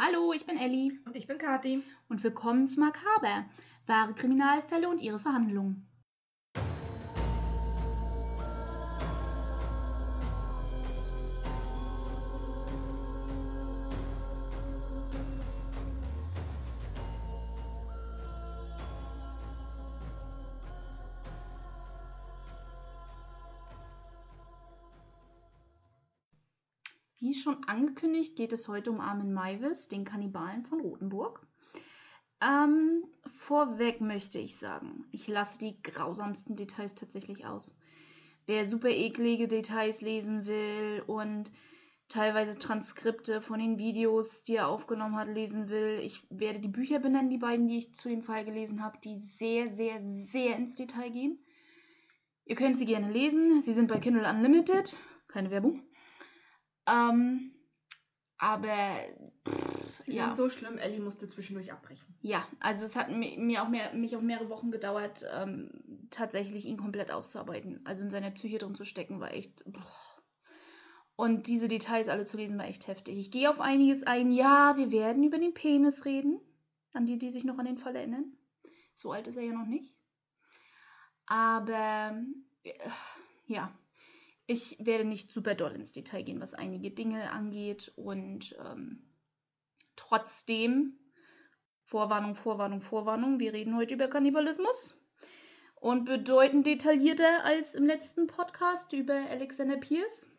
Hallo, ich bin Elli Und ich bin Kathi. und willkommen zu Makaber, wahre Kriminalfälle und ihre Verhandlungen. Schon angekündigt, geht es heute um Armin Maivis, den Kannibalen von Rothenburg. Ähm, vorweg möchte ich sagen, ich lasse die grausamsten Details tatsächlich aus. Wer super eklige Details lesen will und teilweise Transkripte von den Videos, die er aufgenommen hat, lesen will, ich werde die Bücher benennen, die beiden, die ich zu dem Fall gelesen habe, die sehr, sehr, sehr ins Detail gehen. Ihr könnt sie gerne lesen. Sie sind bei Kindle Unlimited. Keine Werbung. Ähm, aber pff, Sie ja. sind so schlimm, Ellie musste zwischendurch abbrechen. Ja, also es hat mi- mir auch mehr, mich auch mehrere Wochen gedauert, ähm, tatsächlich ihn komplett auszuarbeiten. Also in seiner Psyche drin zu stecken, war echt. Boah. Und diese Details alle zu lesen, war echt heftig. Ich gehe auf einiges ein. Ja, wir werden über den Penis reden. An die, die sich noch an den Fall erinnern. So alt ist er ja noch nicht. Aber äh, ja, ich werde nicht super doll ins Detail gehen, was einige Dinge angeht. Und ähm, trotzdem Vorwarnung, Vorwarnung, Vorwarnung. Wir reden heute über Kannibalismus. Und bedeutend detaillierter als im letzten Podcast über Alexander Pierce.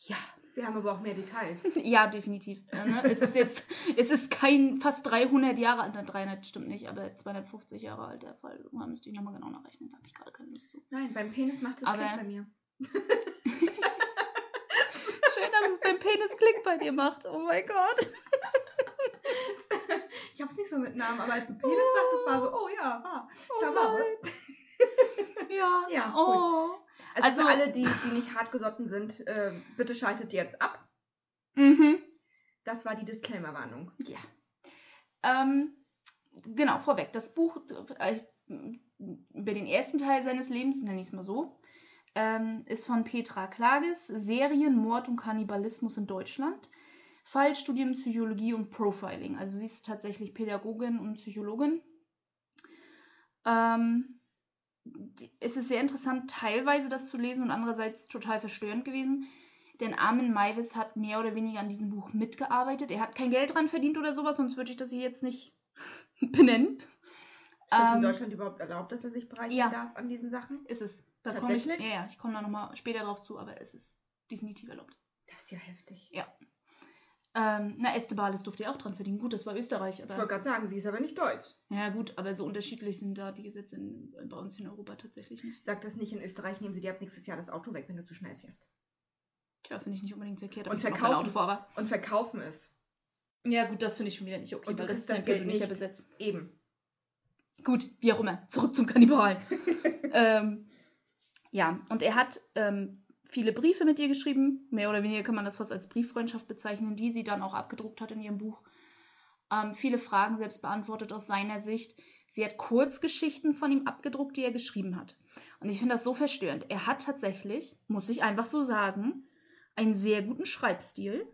Ja, Wir haben aber auch mehr Details. ja, definitiv. Ne? Es ist jetzt, es ist kein fast 300 Jahre alter, 300 stimmt nicht, aber 250 Jahre alter Fall. Irgendwann müsste ich nochmal genau nachrechnen, da habe ich gerade keine Lust zu. Nein, beim Penis macht es Aber- Klick bei mir. Schön, dass es beim Penis Klick bei dir macht. Oh mein Gott. Ich hab's nicht so mit Namen, aber als du Penis sagtest, war so, oh ja, ah, da Oh war was. Ja, Ja, oh. Also, Also- für alle, die, die nicht hartgesotten sind, äh, bitte schaltet jetzt ab. Mhm. Das war die Disclaimer-Warnung. Ja. Ähm, genau, vorweg. Das Buch äh, über den ersten Teil seines Lebens, nenne ich es mal so, ähm, ist von Petra Klages, Serien, Mord und Kannibalismus in Deutschland. Fallstudium, Psychologie und Profiling. Also sie ist tatsächlich Pädagogin und Psychologin. Ähm, es ist sehr interessant, teilweise das zu lesen und andererseits total verstörend gewesen. Denn Armin Maivis hat mehr oder weniger an diesem Buch mitgearbeitet. Er hat kein Geld dran verdient oder sowas, sonst würde ich das hier jetzt nicht benennen. Ist das in Ähm, Deutschland überhaupt erlaubt, dass er sich bereichern ja. darf an diesen Sachen? Ist es. Da komme ich, ja, Tatsächlich? ja, ich komme da nochmal später drauf zu, aber es ist definitiv erlaubt. Das ist ja heftig. Ja. Ähm, na, Estebales durfte ja auch dran verdienen. Gut, das war Österreich. Ich Aber, wollte gerade sagen, sie ist aber nicht deutsch. ja, gut, aber so unterschiedlich sind da die Gesetze in, bei uns in Europa tatsächlich nicht. Sagt das nicht, in Österreich nehmen sie dir ab nächstes Jahr das Auto weg, wenn du zu schnell fährst. Tja, finde ich nicht unbedingt verkehrt. Und ich auch kein verkaufen. Autofahrer. Und verkaufen es. Ja, gut, das finde ich schon wieder nicht okay, Und weil das ist dein persönlicher nicht. Besitz. Eben. Gut, wie auch immer. Zurück zum Kannibal. ähm, ja, und er hat ähm, viele Briefe mit ihr geschrieben. Mehr oder weniger kann man das fast als Brieffreundschaft bezeichnen, die sie dann auch abgedruckt hat in ihrem Buch. Ähm, viele Fragen selbst beantwortet aus seiner Sicht. Sie hat Kurzgeschichten von ihm abgedruckt, die er geschrieben hat. Und ich finde das so verstörend. Er hat tatsächlich, muss ich einfach so sagen, einen sehr guten Schreibstil.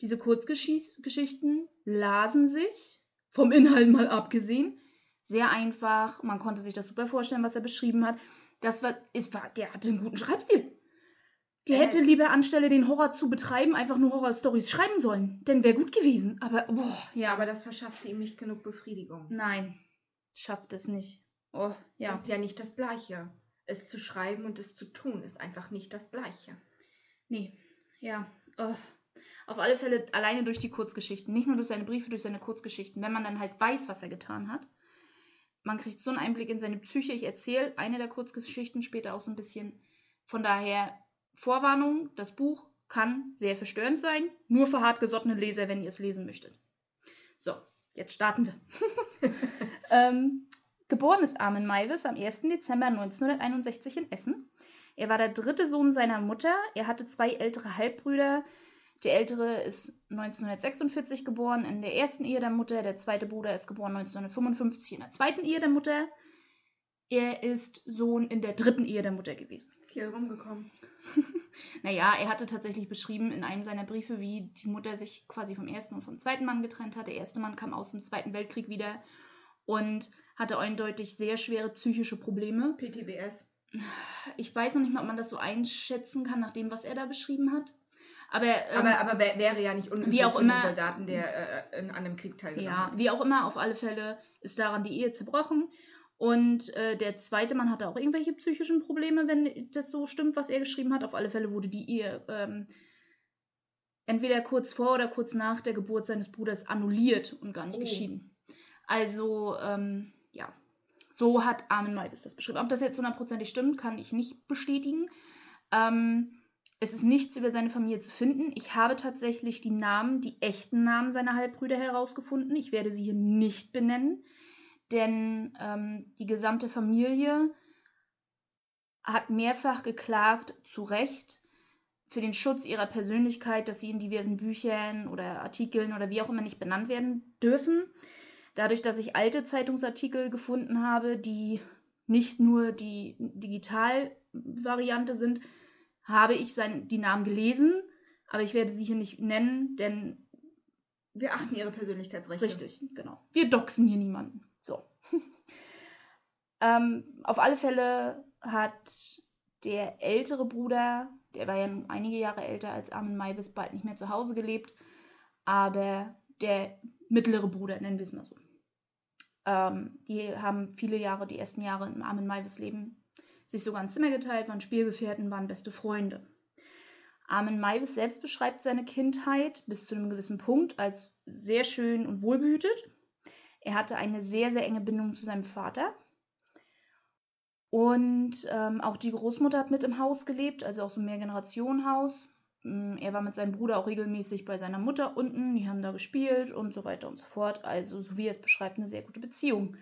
Diese Kurzgeschichten lasen sich, vom Inhalt mal abgesehen, sehr einfach. Man konnte sich das super vorstellen, was er beschrieben hat. Das war, es war der hatte einen guten Schreibstil. Der Äh. hätte lieber anstelle den Horror zu betreiben, einfach nur Horrorstories schreiben sollen. Denn wäre gut gewesen. Aber, boah, ja. Aber das verschaffte ihm nicht genug Befriedigung. Nein, schafft es nicht. Oh, ja. Das ist ja nicht das Gleiche. Es zu schreiben und es zu tun ist einfach nicht das Gleiche. Nee, ja. Oh. Auf alle Fälle alleine durch die Kurzgeschichten. Nicht nur durch seine Briefe, durch seine Kurzgeschichten. Wenn man dann halt weiß, was er getan hat. Man kriegt so einen Einblick in seine Psyche. Ich erzähle eine der Kurzgeschichten später auch so ein bisschen. Von daher, Vorwarnung, das Buch kann sehr verstörend sein. Nur für hartgesottene Leser, wenn ihr es lesen möchtet. So, jetzt starten wir. ähm, geboren ist Armin Maivis am 1. Dezember 1961 in Essen. Er war der dritte Sohn seiner Mutter. Er hatte zwei ältere Halbbrüder. Der ältere ist 1946 geboren in der ersten Ehe der Mutter. Der zweite Bruder ist geboren 1955 in der zweiten Ehe der Mutter. Er ist Sohn in der dritten Ehe der Mutter gewesen. Viel rumgekommen. Naja, er hatte tatsächlich beschrieben in einem seiner Briefe, wie die Mutter sich quasi vom ersten und vom zweiten Mann getrennt hat. Der erste Mann kam aus dem Zweiten Weltkrieg wieder und hatte eindeutig sehr schwere psychische Probleme. PTBS. Ich weiß noch nicht mal, ob man das so einschätzen kann, nach dem, was er da beschrieben hat. Aber, ähm, aber, aber wär- wäre ja nicht unüblich wie auch für einen immer- Soldaten, der äh, in, an einem Krieg teilgenommen ja, hat. wie auch immer, auf alle Fälle ist daran die Ehe zerbrochen. Und äh, der zweite Mann hatte auch irgendwelche psychischen Probleme, wenn das so stimmt, was er geschrieben hat. Auf alle Fälle wurde die Ehe ähm, entweder kurz vor oder kurz nach der Geburt seines Bruders annulliert und gar nicht Oh. geschieden. Also, ähm, ja, so hat Armin Maivis das beschrieben. Ob das jetzt hundertprozentig stimmt, kann ich nicht bestätigen. Ähm, es ist nichts über seine Familie zu finden. Ich habe tatsächlich die Namen, die echten Namen seiner Halbbrüder herausgefunden. Ich werde sie hier nicht benennen, denn ähm, die gesamte Familie hat mehrfach geklagt, zu Recht, für den Schutz ihrer Persönlichkeit, dass sie in diversen Büchern oder Artikeln oder wie auch immer nicht benannt werden dürfen. Dadurch, dass ich alte Zeitungsartikel gefunden habe, die nicht nur die Digitalvariante sind, habe ich sein, die Namen gelesen, aber ich werde sie hier nicht nennen, denn Wir achten ihre Persönlichkeitsrechte. Richtig, genau. Wir doxen hier niemanden. So. ähm, auf alle Fälle hat der ältere Bruder, der war ja nun einige Jahre älter als Armin Maivis, bald nicht mehr zu Hause gelebt, aber der mittlere Bruder, nennen wir es mal so. Ähm, die haben viele Jahre, die ersten Jahre im Armin Maivis Leben, sich sogar ein Zimmer geteilt, waren Spielgefährten, waren beste Freunde. Armin Maivis selbst beschreibt seine Kindheit bis zu einem gewissen Punkt als sehr schön und wohlbehütet. Er hatte eine sehr, sehr enge Bindung zu seinem Vater. Und ähm, auch die Großmutter hat mit im Haus gelebt, also auch so ein Mehrgenerationenhaus. Mm, Er war mit seinem Bruder auch regelmäßig bei seiner Mutter unten, die haben da gespielt und so weiter und so fort. Also, so wie er es beschreibt, eine sehr gute Beziehung.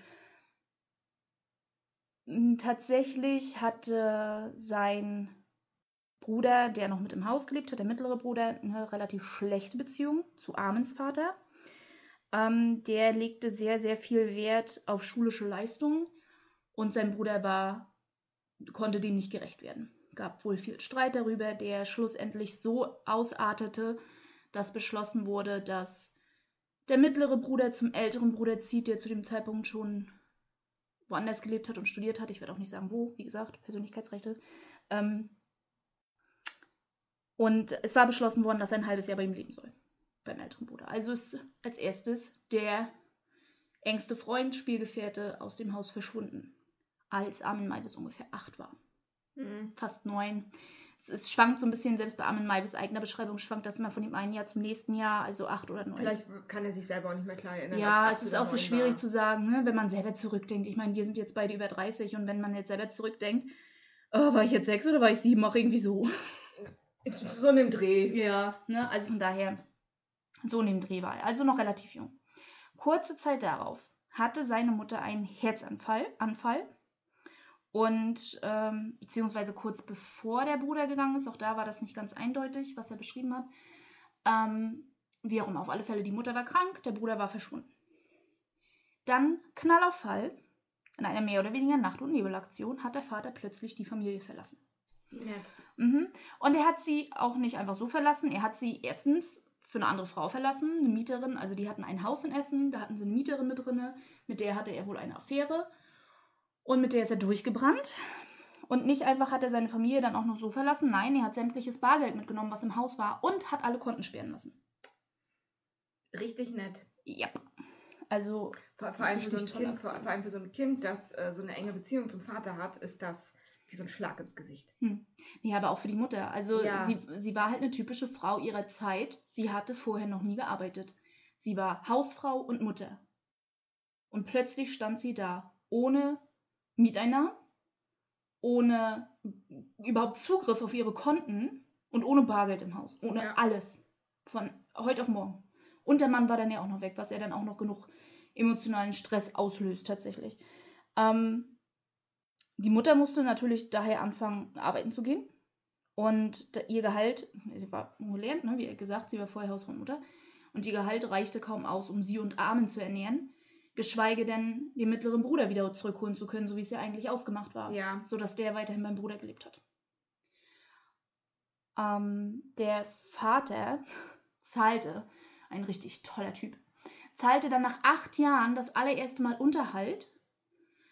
Mm, Tatsächlich hatte sein Bruder, der noch mit im Haus gelebt hat, der mittlere Bruder, eine relativ schlechte Beziehung zu Armins Vater. Ähm, der legte sehr, sehr viel Wert auf schulische Leistungen und sein Bruder war, konnte dem nicht gerecht werden. Gab wohl viel Streit darüber, der schlussendlich so ausartete, dass beschlossen wurde, dass der mittlere Bruder zum älteren Bruder zieht, der zu dem Zeitpunkt schon woanders gelebt hat und studiert hat. Ich werde auch nicht sagen, wo, wie gesagt, Persönlichkeitsrechte. Ähm, und es war beschlossen worden, dass er ein halbes Jahr bei ihm leben soll. Beim älteren Bruder. Also ist als erstes der engste Freund, Spielgefährte aus dem Haus verschwunden. Als Armin Maivis ungefähr acht war. Mhm. Fast neun. Es, es schwankt so ein bisschen, selbst bei Armin Maivis eigener Beschreibung schwankt das immer von dem einen Jahr zum nächsten Jahr, also acht oder neun. Vielleicht kann er sich selber auch nicht mehr klar erinnern. Ja, es ist auch so schwierig war. zu sagen, ne, wenn man selber zurückdenkt. Ich meine, wir sind jetzt beide über 30 und wenn man jetzt selber zurückdenkt, oh, war ich jetzt sechs oder war ich sieben? Auch irgendwie so. So in dem Dreh. Ja, ne, also von daher, so in dem Dreh war er. Also noch relativ jung. Kurze Zeit darauf hatte seine Mutter einen Herzanfall Anfall. Und ähm, beziehungsweise kurz bevor der Bruder gegangen ist, auch da war das nicht ganz eindeutig, was er beschrieben hat. Ähm, wie auch immer, auf alle Fälle, die Mutter war krank, der Bruder war verschwunden. Dann, Knall auf Fall, in einer mehr oder weniger Nacht- und Nebelaktion hat der Vater plötzlich die Familie verlassen. Mhm. Und er hat sie auch nicht einfach so verlassen. Er hat sie erstens für eine andere Frau verlassen, eine Mieterin. Also die hatten ein Haus in Essen, da hatten sie eine Mieterin mit drinne. Mit der hatte er wohl eine Affäre. Und mit der ist er durchgebrannt. Und nicht einfach hat er seine Familie dann auch noch so verlassen. Nein, er hat sämtliches Bargeld mitgenommen, was im Haus war. Und hat alle Konten sperren lassen. Richtig nett. Ja. Also, Vor, vor, allem für so ein kind, vor, vor allem für so ein Kind, das äh, so eine enge Beziehung zum Vater hat, ist das wie so ein Schlag ins Gesicht. ja, aber auch für die Mutter. Also, Ja. sie, sie war halt eine typische Frau ihrer Zeit. Sie hatte vorher noch nie gearbeitet. Sie war Hausfrau und Mutter. Und plötzlich stand sie da, ohne Mieteinnahmen, ohne überhaupt Zugriff auf ihre Konten und ohne Bargeld im Haus. Ohne Ja. alles. Von heute auf morgen. Und der Mann war dann ja auch noch weg, was er dann auch noch genug emotionalen Stress auslöst, tatsächlich. Ähm, die Mutter musste natürlich daher anfangen, arbeiten zu gehen. Und ihr Gehalt, sie war gelernt, ne, wie gesagt, sie war vorher Hausfrau und Mutter. Und ihr Gehalt reichte kaum aus, um sie und Armin zu ernähren. geschweige denn den mittleren Bruder wieder zurückholen zu können, so wie es ja eigentlich ausgemacht war, Ja. sodass der weiterhin beim Bruder gelebt hat. Ähm, der Vater zahlte, ein richtig toller Typ, zahlte dann nach acht Jahren das allererste Mal Unterhalt,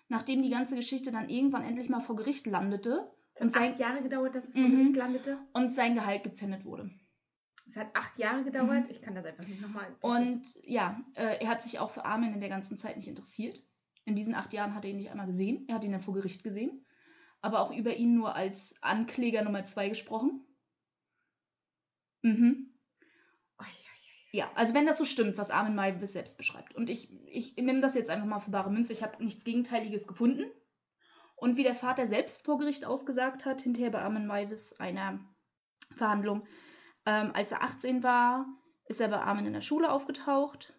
nachdem die ganze Geschichte dann irgendwann endlich mal vor Gericht landete Es und hat sein, acht Jahre gedauert, dass es vor Mhm. Gericht landete. und sein Gehalt gepfändet wurde. Es hat acht Jahre gedauert. Ich kann das einfach nicht nochmal. Und ja, äh, er hat sich auch für Armin in der ganzen Zeit nicht interessiert. In diesen acht Jahren hat er ihn nicht einmal gesehen. Er hat ihn dann vor Gericht gesehen. Aber auch über ihn nur als Ankläger Nummer zwei gesprochen. Mhm. Ja, also wenn das so stimmt, was Armin Maivis selbst beschreibt. Und ich, ich nehme das jetzt einfach mal für bare Münze. Ich habe nichts Gegenteiliges gefunden. Und wie der Vater selbst vor Gericht ausgesagt hat, hinterher bei Armin Maivis einer Verhandlung, ähm, als er 18 war, ist er bei Armin in der Schule aufgetaucht.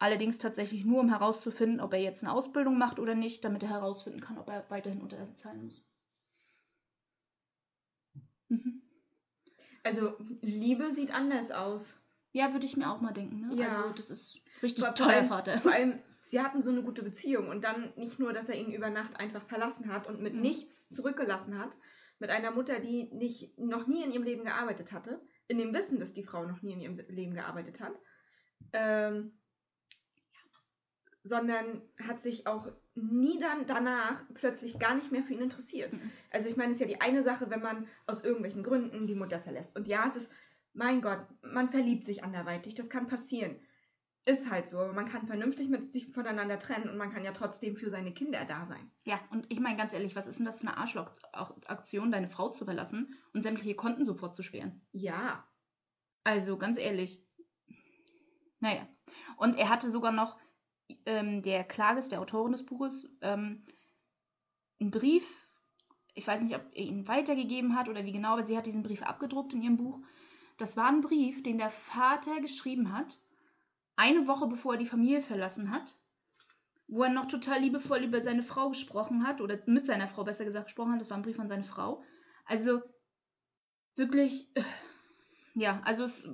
Allerdings tatsächlich nur, um herauszufinden, ob er jetzt eine Ausbildung macht oder nicht, damit er herausfinden kann, ob er weiterhin Unterhalt zahlen muss. Mhm. Also, Liebe sieht anders aus. Ja, würde ich mir auch mal denken. Ne? Ja. Also, das ist richtig Vor- allem- Vater. Vor allem, sie hatten so eine gute Beziehung und dann nicht nur, dass er ihn über Nacht einfach verlassen hat und mit Mhm. nichts zurückgelassen hat, mit einer Mutter, die nicht, noch nie in ihrem Leben gearbeitet hatte, in dem Wissen, dass die Frau noch nie in ihrem Leben gearbeitet hat, ähm, sondern hat sich auch nie dann danach plötzlich gar nicht mehr für ihn interessiert. Mhm. Also ich meine, es ist ja die eine Sache, wenn man aus irgendwelchen Gründen die Mutter verlässt. Und ja, es ist, mein Gott, man verliebt sich anderweitig, das kann passieren. Ist halt so. Man kann vernünftig mit sich voneinander trennen und man kann ja trotzdem für seine Kinder da sein. Ja, und ich meine ganz ehrlich, was ist denn das für eine Arschloch-Aktion, deine Frau zu verlassen und sämtliche Konten sofort zu sperren? Ja. Also ganz ehrlich. Naja. Und er hatte sogar noch ähm, der Klages, der Autorin des Buches, ähm, einen Brief. Ich weiß nicht, ob er ihn weitergegeben hat oder wie genau, aber sie hat diesen Brief abgedruckt in ihrem Buch. Das war ein Brief, den der Vater geschrieben hat, eine Woche bevor er die Familie verlassen hat, wo er noch total liebevoll über seine Frau gesprochen hat, oder mit seiner Frau besser gesagt gesprochen hat. Das war ein Brief an seine Frau. Also wirklich, äh, ja, also es,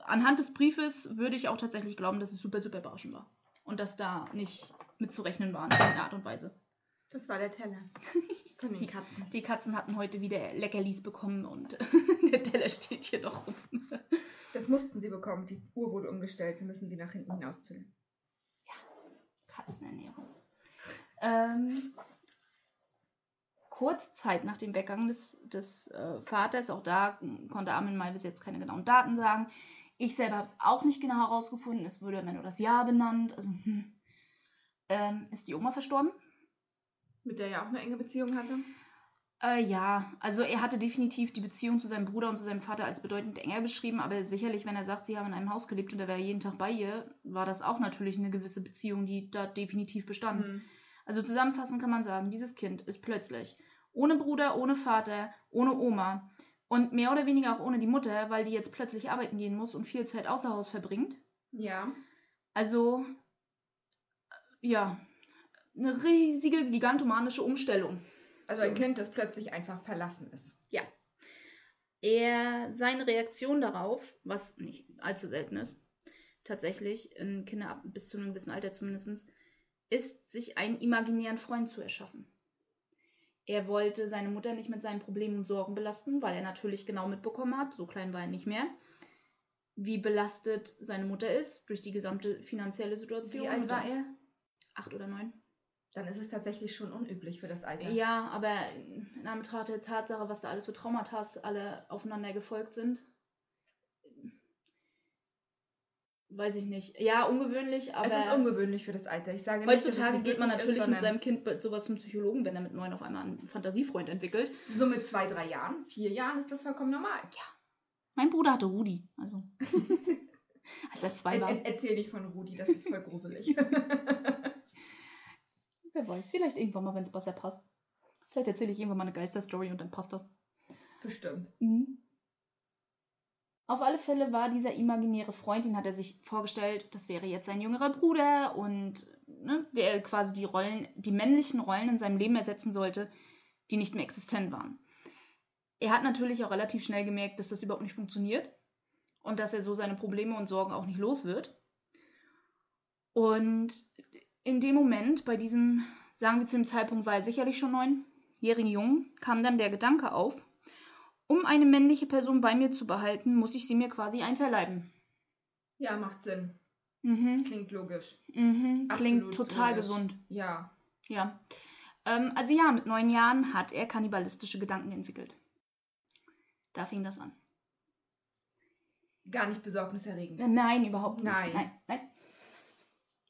anhand des Briefes würde ich auch tatsächlich glauben, dass es super, super überraschend war. Und dass da nicht mitzurechnen war in irgendeiner Art und Weise. Das war der Teller. Von den Die- Katzen. Die Katzen hatten heute wieder Leckerlis bekommen und der Teller steht hier noch rum. Das mussten sie bekommen. Die Uhr wurde umgestellt. Wir müssen sie nach hinten hinauszügeln. Katzenernährung. Ähm, kurze Zeit nach dem Weggang des, des äh, Vaters, auch da konnte Armin Maivis jetzt keine genauen Daten sagen. Ich selber habe es auch nicht genau herausgefunden. Es wurde immer nur das Jahr benannt. Also, hm. ähm, ist die Oma verstorben? Mit der er ja auch eine enge Beziehung hatte. Äh, ja, also er hatte definitiv die Beziehung zu seinem Bruder und zu seinem Vater als bedeutend enger beschrieben, aber sicherlich, wenn er sagt, sie haben in einem Haus gelebt und er wäre jeden Tag bei ihr, war das auch natürlich eine gewisse Beziehung, die da definitiv bestand. Mhm. Also zusammenfassend kann man sagen, dieses Kind ist plötzlich ohne Bruder, ohne Vater, ohne Oma und mehr oder weniger auch ohne die Mutter, weil die jetzt plötzlich arbeiten gehen muss und viel Zeit außer Haus verbringt. Ja. Also, äh, ja, eine riesige, gigantomanische Umstellung. Also ein Kind, das plötzlich einfach verlassen ist. Er, seine Reaktion darauf, was nicht allzu selten ist, tatsächlich in Kinder bis zu einem gewissen Alter zumindest, ist, sich einen imaginären Freund zu erschaffen. Er wollte seine Mutter nicht mit seinen Problemen und Sorgen belasten, weil er natürlich genau mitbekommen hat, so klein war er nicht mehr, wie belastet seine Mutter ist durch die gesamte finanzielle Situation. Wie alt war er? Acht oder neun. Dann ist es tatsächlich schon unüblich für das Alter. Ja, aber in Anbetracht der Tatsache, was da alles für Traumata alle aufeinander gefolgt sind, weiß ich nicht. Ja, ungewöhnlich, aber es ist ungewöhnlich für das Alter. Ich sage heutzutage nicht geht man natürlich ist, mit seinem Kind sowas zum Psychologen, wenn er mit neun auf einmal einen Fantasiefreund entwickelt. So mit zwei, drei Jahren, vier Jahren ist das vollkommen normal. Mein Bruder hatte Rudi, also als er zwei Er, war. er, erzähl nicht von Rudi, das ist voll gruselig. Wer weiß, vielleicht irgendwann mal, wenn es besser passt. Vielleicht erzähle ich irgendwann mal eine Geisterstory und dann passt das. Bestimmt. Mhm. Auf alle Fälle war dieser imaginäre Freund, den hat er sich vorgestellt, das wäre jetzt sein jüngerer Bruder und ne, der quasi die Rollen, die männlichen Rollen in seinem Leben ersetzen sollte, die nicht mehr existent waren. Er hat natürlich auch relativ schnell gemerkt, dass das überhaupt nicht funktioniert und dass er so seine Probleme und Sorgen auch nicht los wird. Und in dem Moment, bei diesem, sagen wir zu dem Zeitpunkt, war er sicherlich schon neunjährigen Jungen, kam dann der Gedanke auf, um eine männliche Person bei mir zu behalten, muss ich sie mir quasi einverleiben. Ja, macht Sinn. Mhm. Klingt logisch. Mhm. Klingt total logisch. gesund. Ja. Ja. Ähm, also ja, mit neun Jahren hat er kannibalistische Gedanken entwickelt. Da fing das an. Gar nicht besorgniserregend. Äh, Nein, überhaupt nicht. Nein. Nein, nein.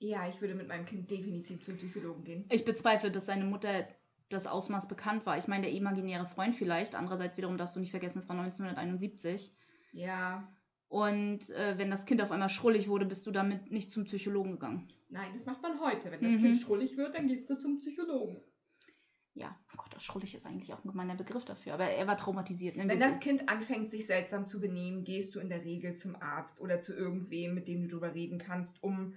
Ja, ich würde mit meinem Kind definitiv zum Psychologen gehen. Ich bezweifle, dass seine Mutter das Ausmaß bekannt war. Ich meine, der imaginäre Freund vielleicht. Andererseits wiederum darfst du nicht vergessen, es war 1971. Ja. Und äh, wenn das Kind auf einmal schrullig wurde, bist du damit nicht zum Psychologen gegangen. Nein, das macht man heute. Wenn das Mhm. Kind schrullig wird, dann gehst du zum Psychologen. Ja, oh Gott, das schrullig ist eigentlich auch ein gemeiner Begriff dafür. Aber er war traumatisiert. Ne? Wenn das Kind anfängt, sich seltsam zu benehmen, gehst du in der Regel zum Arzt oder zu irgendwem, mit dem du drüber reden kannst, um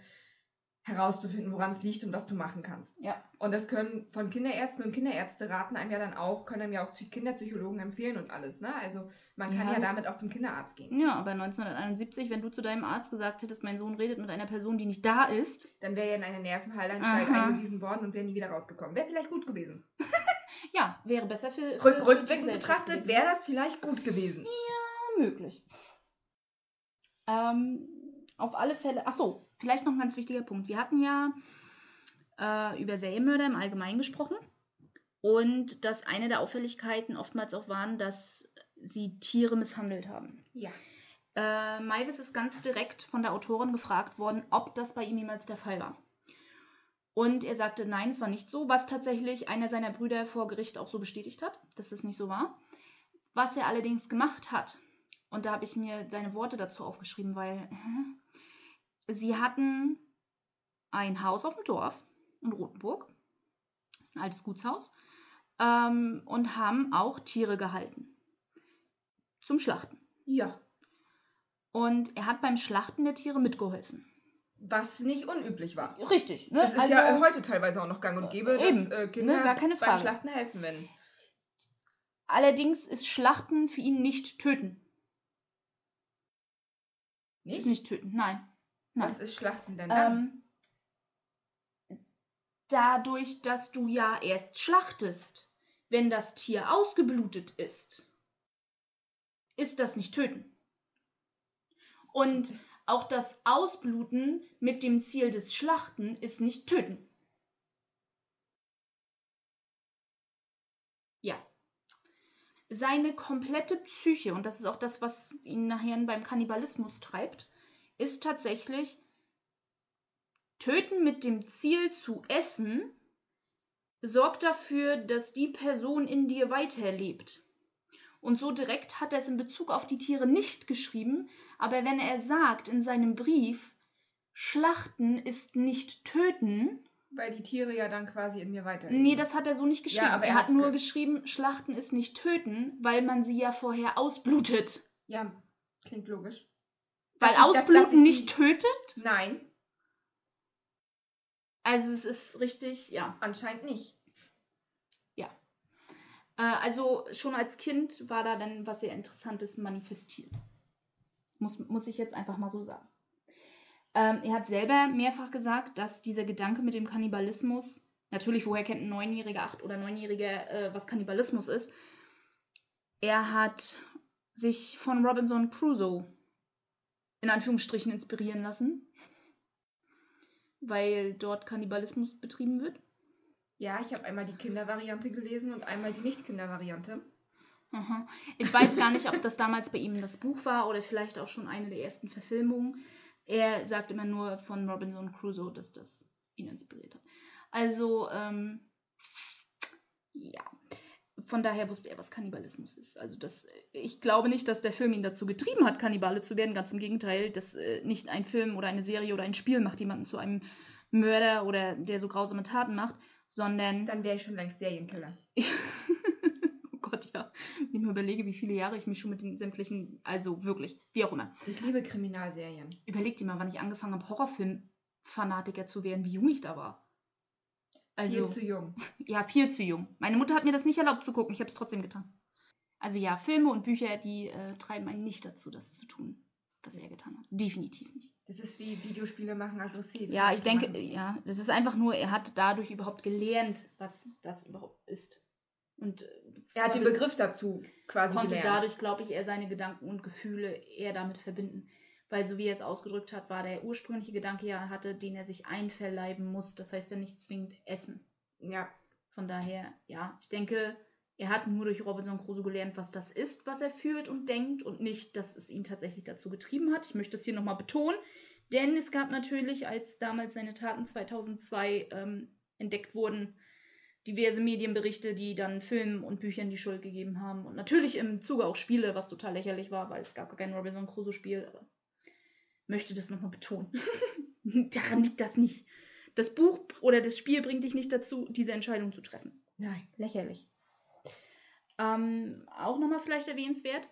herauszufinden, woran es liegt und was du machen kannst. Ja. Und das können von Kinderärzten und Kinderärzte raten einem ja dann auch, können einem ja auch Psy- Kinderpsychologen empfehlen und alles. Ne? Also man kann Ja. ja damit auch zum Kinderarzt gehen. Ja, aber 1971, wenn du zu deinem Arzt gesagt hättest, mein Sohn redet mit einer Person, die nicht da ist, Dann wäre er in eine Nervenheilanstalt eingewiesen worden und wäre nie wieder rausgekommen. Wäre vielleicht gut gewesen. ja, wäre besser für. für, Rück, rückblickend betrachtet wäre das vielleicht gut gewesen. Ja, möglich. Ähm, auf alle Fälle, ach so, vielleicht noch ein ganz wichtiger Punkt. Wir hatten ja äh, über Serienmörder im Allgemeinen gesprochen und dass eine der Auffälligkeiten oftmals auch waren, dass sie Tiere misshandelt haben. Ja. Äh, Maivis ist ganz direkt von der Autorin gefragt worden, ob das bei ihm jemals der Fall war. Und er sagte, nein, es war nicht so, was tatsächlich einer seiner Brüder vor Gericht auch so bestätigt hat, dass das nicht so war. Was er allerdings gemacht hat, und da habe ich mir seine Worte dazu aufgeschrieben, weil sie hatten ein Haus auf dem Dorf in Rothenburg, das ist ein altes Gutshaus, ähm, und haben auch Tiere gehalten zum Schlachten. Ja. Und er hat beim Schlachten der Tiere mitgeholfen. Was nicht unüblich war. Richtig, ne? Es ist ja heute teilweise auch noch gang und gäbe, eben, dass äh, Kinder ne, gar keine beim Frage. Schlachten helfen, wenn. Allerdings ist Schlachten für ihn nicht töten. Ist Nicht? nicht töten, nein. Nein. Was ist Schlachten denn dann? Ähm, dadurch, dass du ja erst schlachtest, wenn das Tier ausgeblutet ist, ist das nicht töten. Und auch das Ausbluten mit dem Ziel des Schlachten ist nicht töten. Ja. Seine komplette Psyche, und das ist auch das, was ihn nachher beim Kannibalismus treibt, ist tatsächlich Töten mit dem Ziel zu essen sorgt dafür, dass die Person in dir weiterlebt. Und so direkt hat er es in Bezug auf die Tiere nicht geschrieben, aber wenn er sagt in seinem Brief, Schlachten ist nicht töten, Weil die Tiere ja dann quasi in mir weiterleben. nee, das hat er so nicht geschrieben. aber er er hat nur ge- geschrieben, Schlachten ist nicht töten, weil man sie ja vorher ausblutet. Ja, klingt logisch. Weil Ausbluten nicht tötet? Nein, Also es ist richtig, ja. anscheinend nicht. Äh, also schon als Kind war da dann was sehr Interessantes manifestiert. Muss, muss ich jetzt einfach mal so sagen. Ähm, er hat selber mehrfach gesagt, dass dieser Gedanke mit dem Kannibalismus, natürlich, woher kennt ein Neunjähriger, Acht- oder Neunjähriger, äh, was Kannibalismus ist? Er hat sich von Robinson Crusoe in Anführungsstrichen inspirieren lassen, weil dort Kannibalismus betrieben wird. Ja, ich habe einmal die Kindervariante gelesen und einmal die Nicht-Kinder-Variante. Aha. Ich weiß gar nicht, ob das damals bei ihm das Buch war oder vielleicht auch schon eine der ersten Verfilmungen. Er sagt immer nur von Robinson Crusoe, dass das ihn inspiriert hat. Also, ähm, ja. Von daher wusste er, was Kannibalismus ist. Also das, ich glaube nicht, dass der Film ihn dazu getrieben hat, Kannibale zu werden. Ganz im Gegenteil, dass äh, nicht ein Film oder eine Serie oder ein Spiel macht jemanden zu einem Mörder oder der so grausame Taten macht, sondern Dann wäre ich schon längst Serienkiller. oh Gott, ja. Wenn ich mir überlege, wie viele Jahre ich mich schon mit den sämtlichen, also wirklich, wie auch immer. Ich liebe Kriminalserien. Überleg dir mal, wann ich angefangen habe, Horrorfilm-Fanatiker zu werden, wie jung ich da war. Also, Viel zu jung. ja, viel zu jung. Meine Mutter hat mir das nicht erlaubt zu gucken, ich habe es trotzdem getan. Also ja, Filme und Bücher, die äh, treiben einen nicht dazu, das zu tun, was er getan hat. Definitiv nicht. Es ist wie Videospiele machen aggressiv. Ja, ich denke, ja, das ist einfach nur, er hat dadurch überhaupt gelernt, was das überhaupt ist. Und er hat den Begriff dazu quasi konnte gelernt. dadurch, glaube ich, eher seine Gedanken und Gefühle eher damit verbinden. Weil so wie er es ausgedrückt hat, war der ursprüngliche Gedanke ja hatte, den er sich einverleiben muss. Das heißt ja nicht zwingend essen. Ja. Von daher, ja, ich denke, er hat nur durch Robinson Crusoe gelernt, was das ist, was er fühlt und denkt und nicht, dass es ihn tatsächlich dazu getrieben hat. Ich möchte das hier nochmal betonen, denn es gab natürlich, als damals seine Taten 2002 ähm, entdeckt wurden, diverse Medienberichte, die dann Filmen und Büchern die Schuld gegeben haben. Und natürlich im Zuge auch Spiele, was total lächerlich war, weil es gab gar kein Robinson Crusoe-Spiel, möchte das nochmal betonen. Daran liegt das nicht. Das Buch oder das Spiel bringt dich nicht dazu, diese Entscheidung zu treffen. Nein. Lächerlich. Ähm, auch nochmal vielleicht erwähnenswert,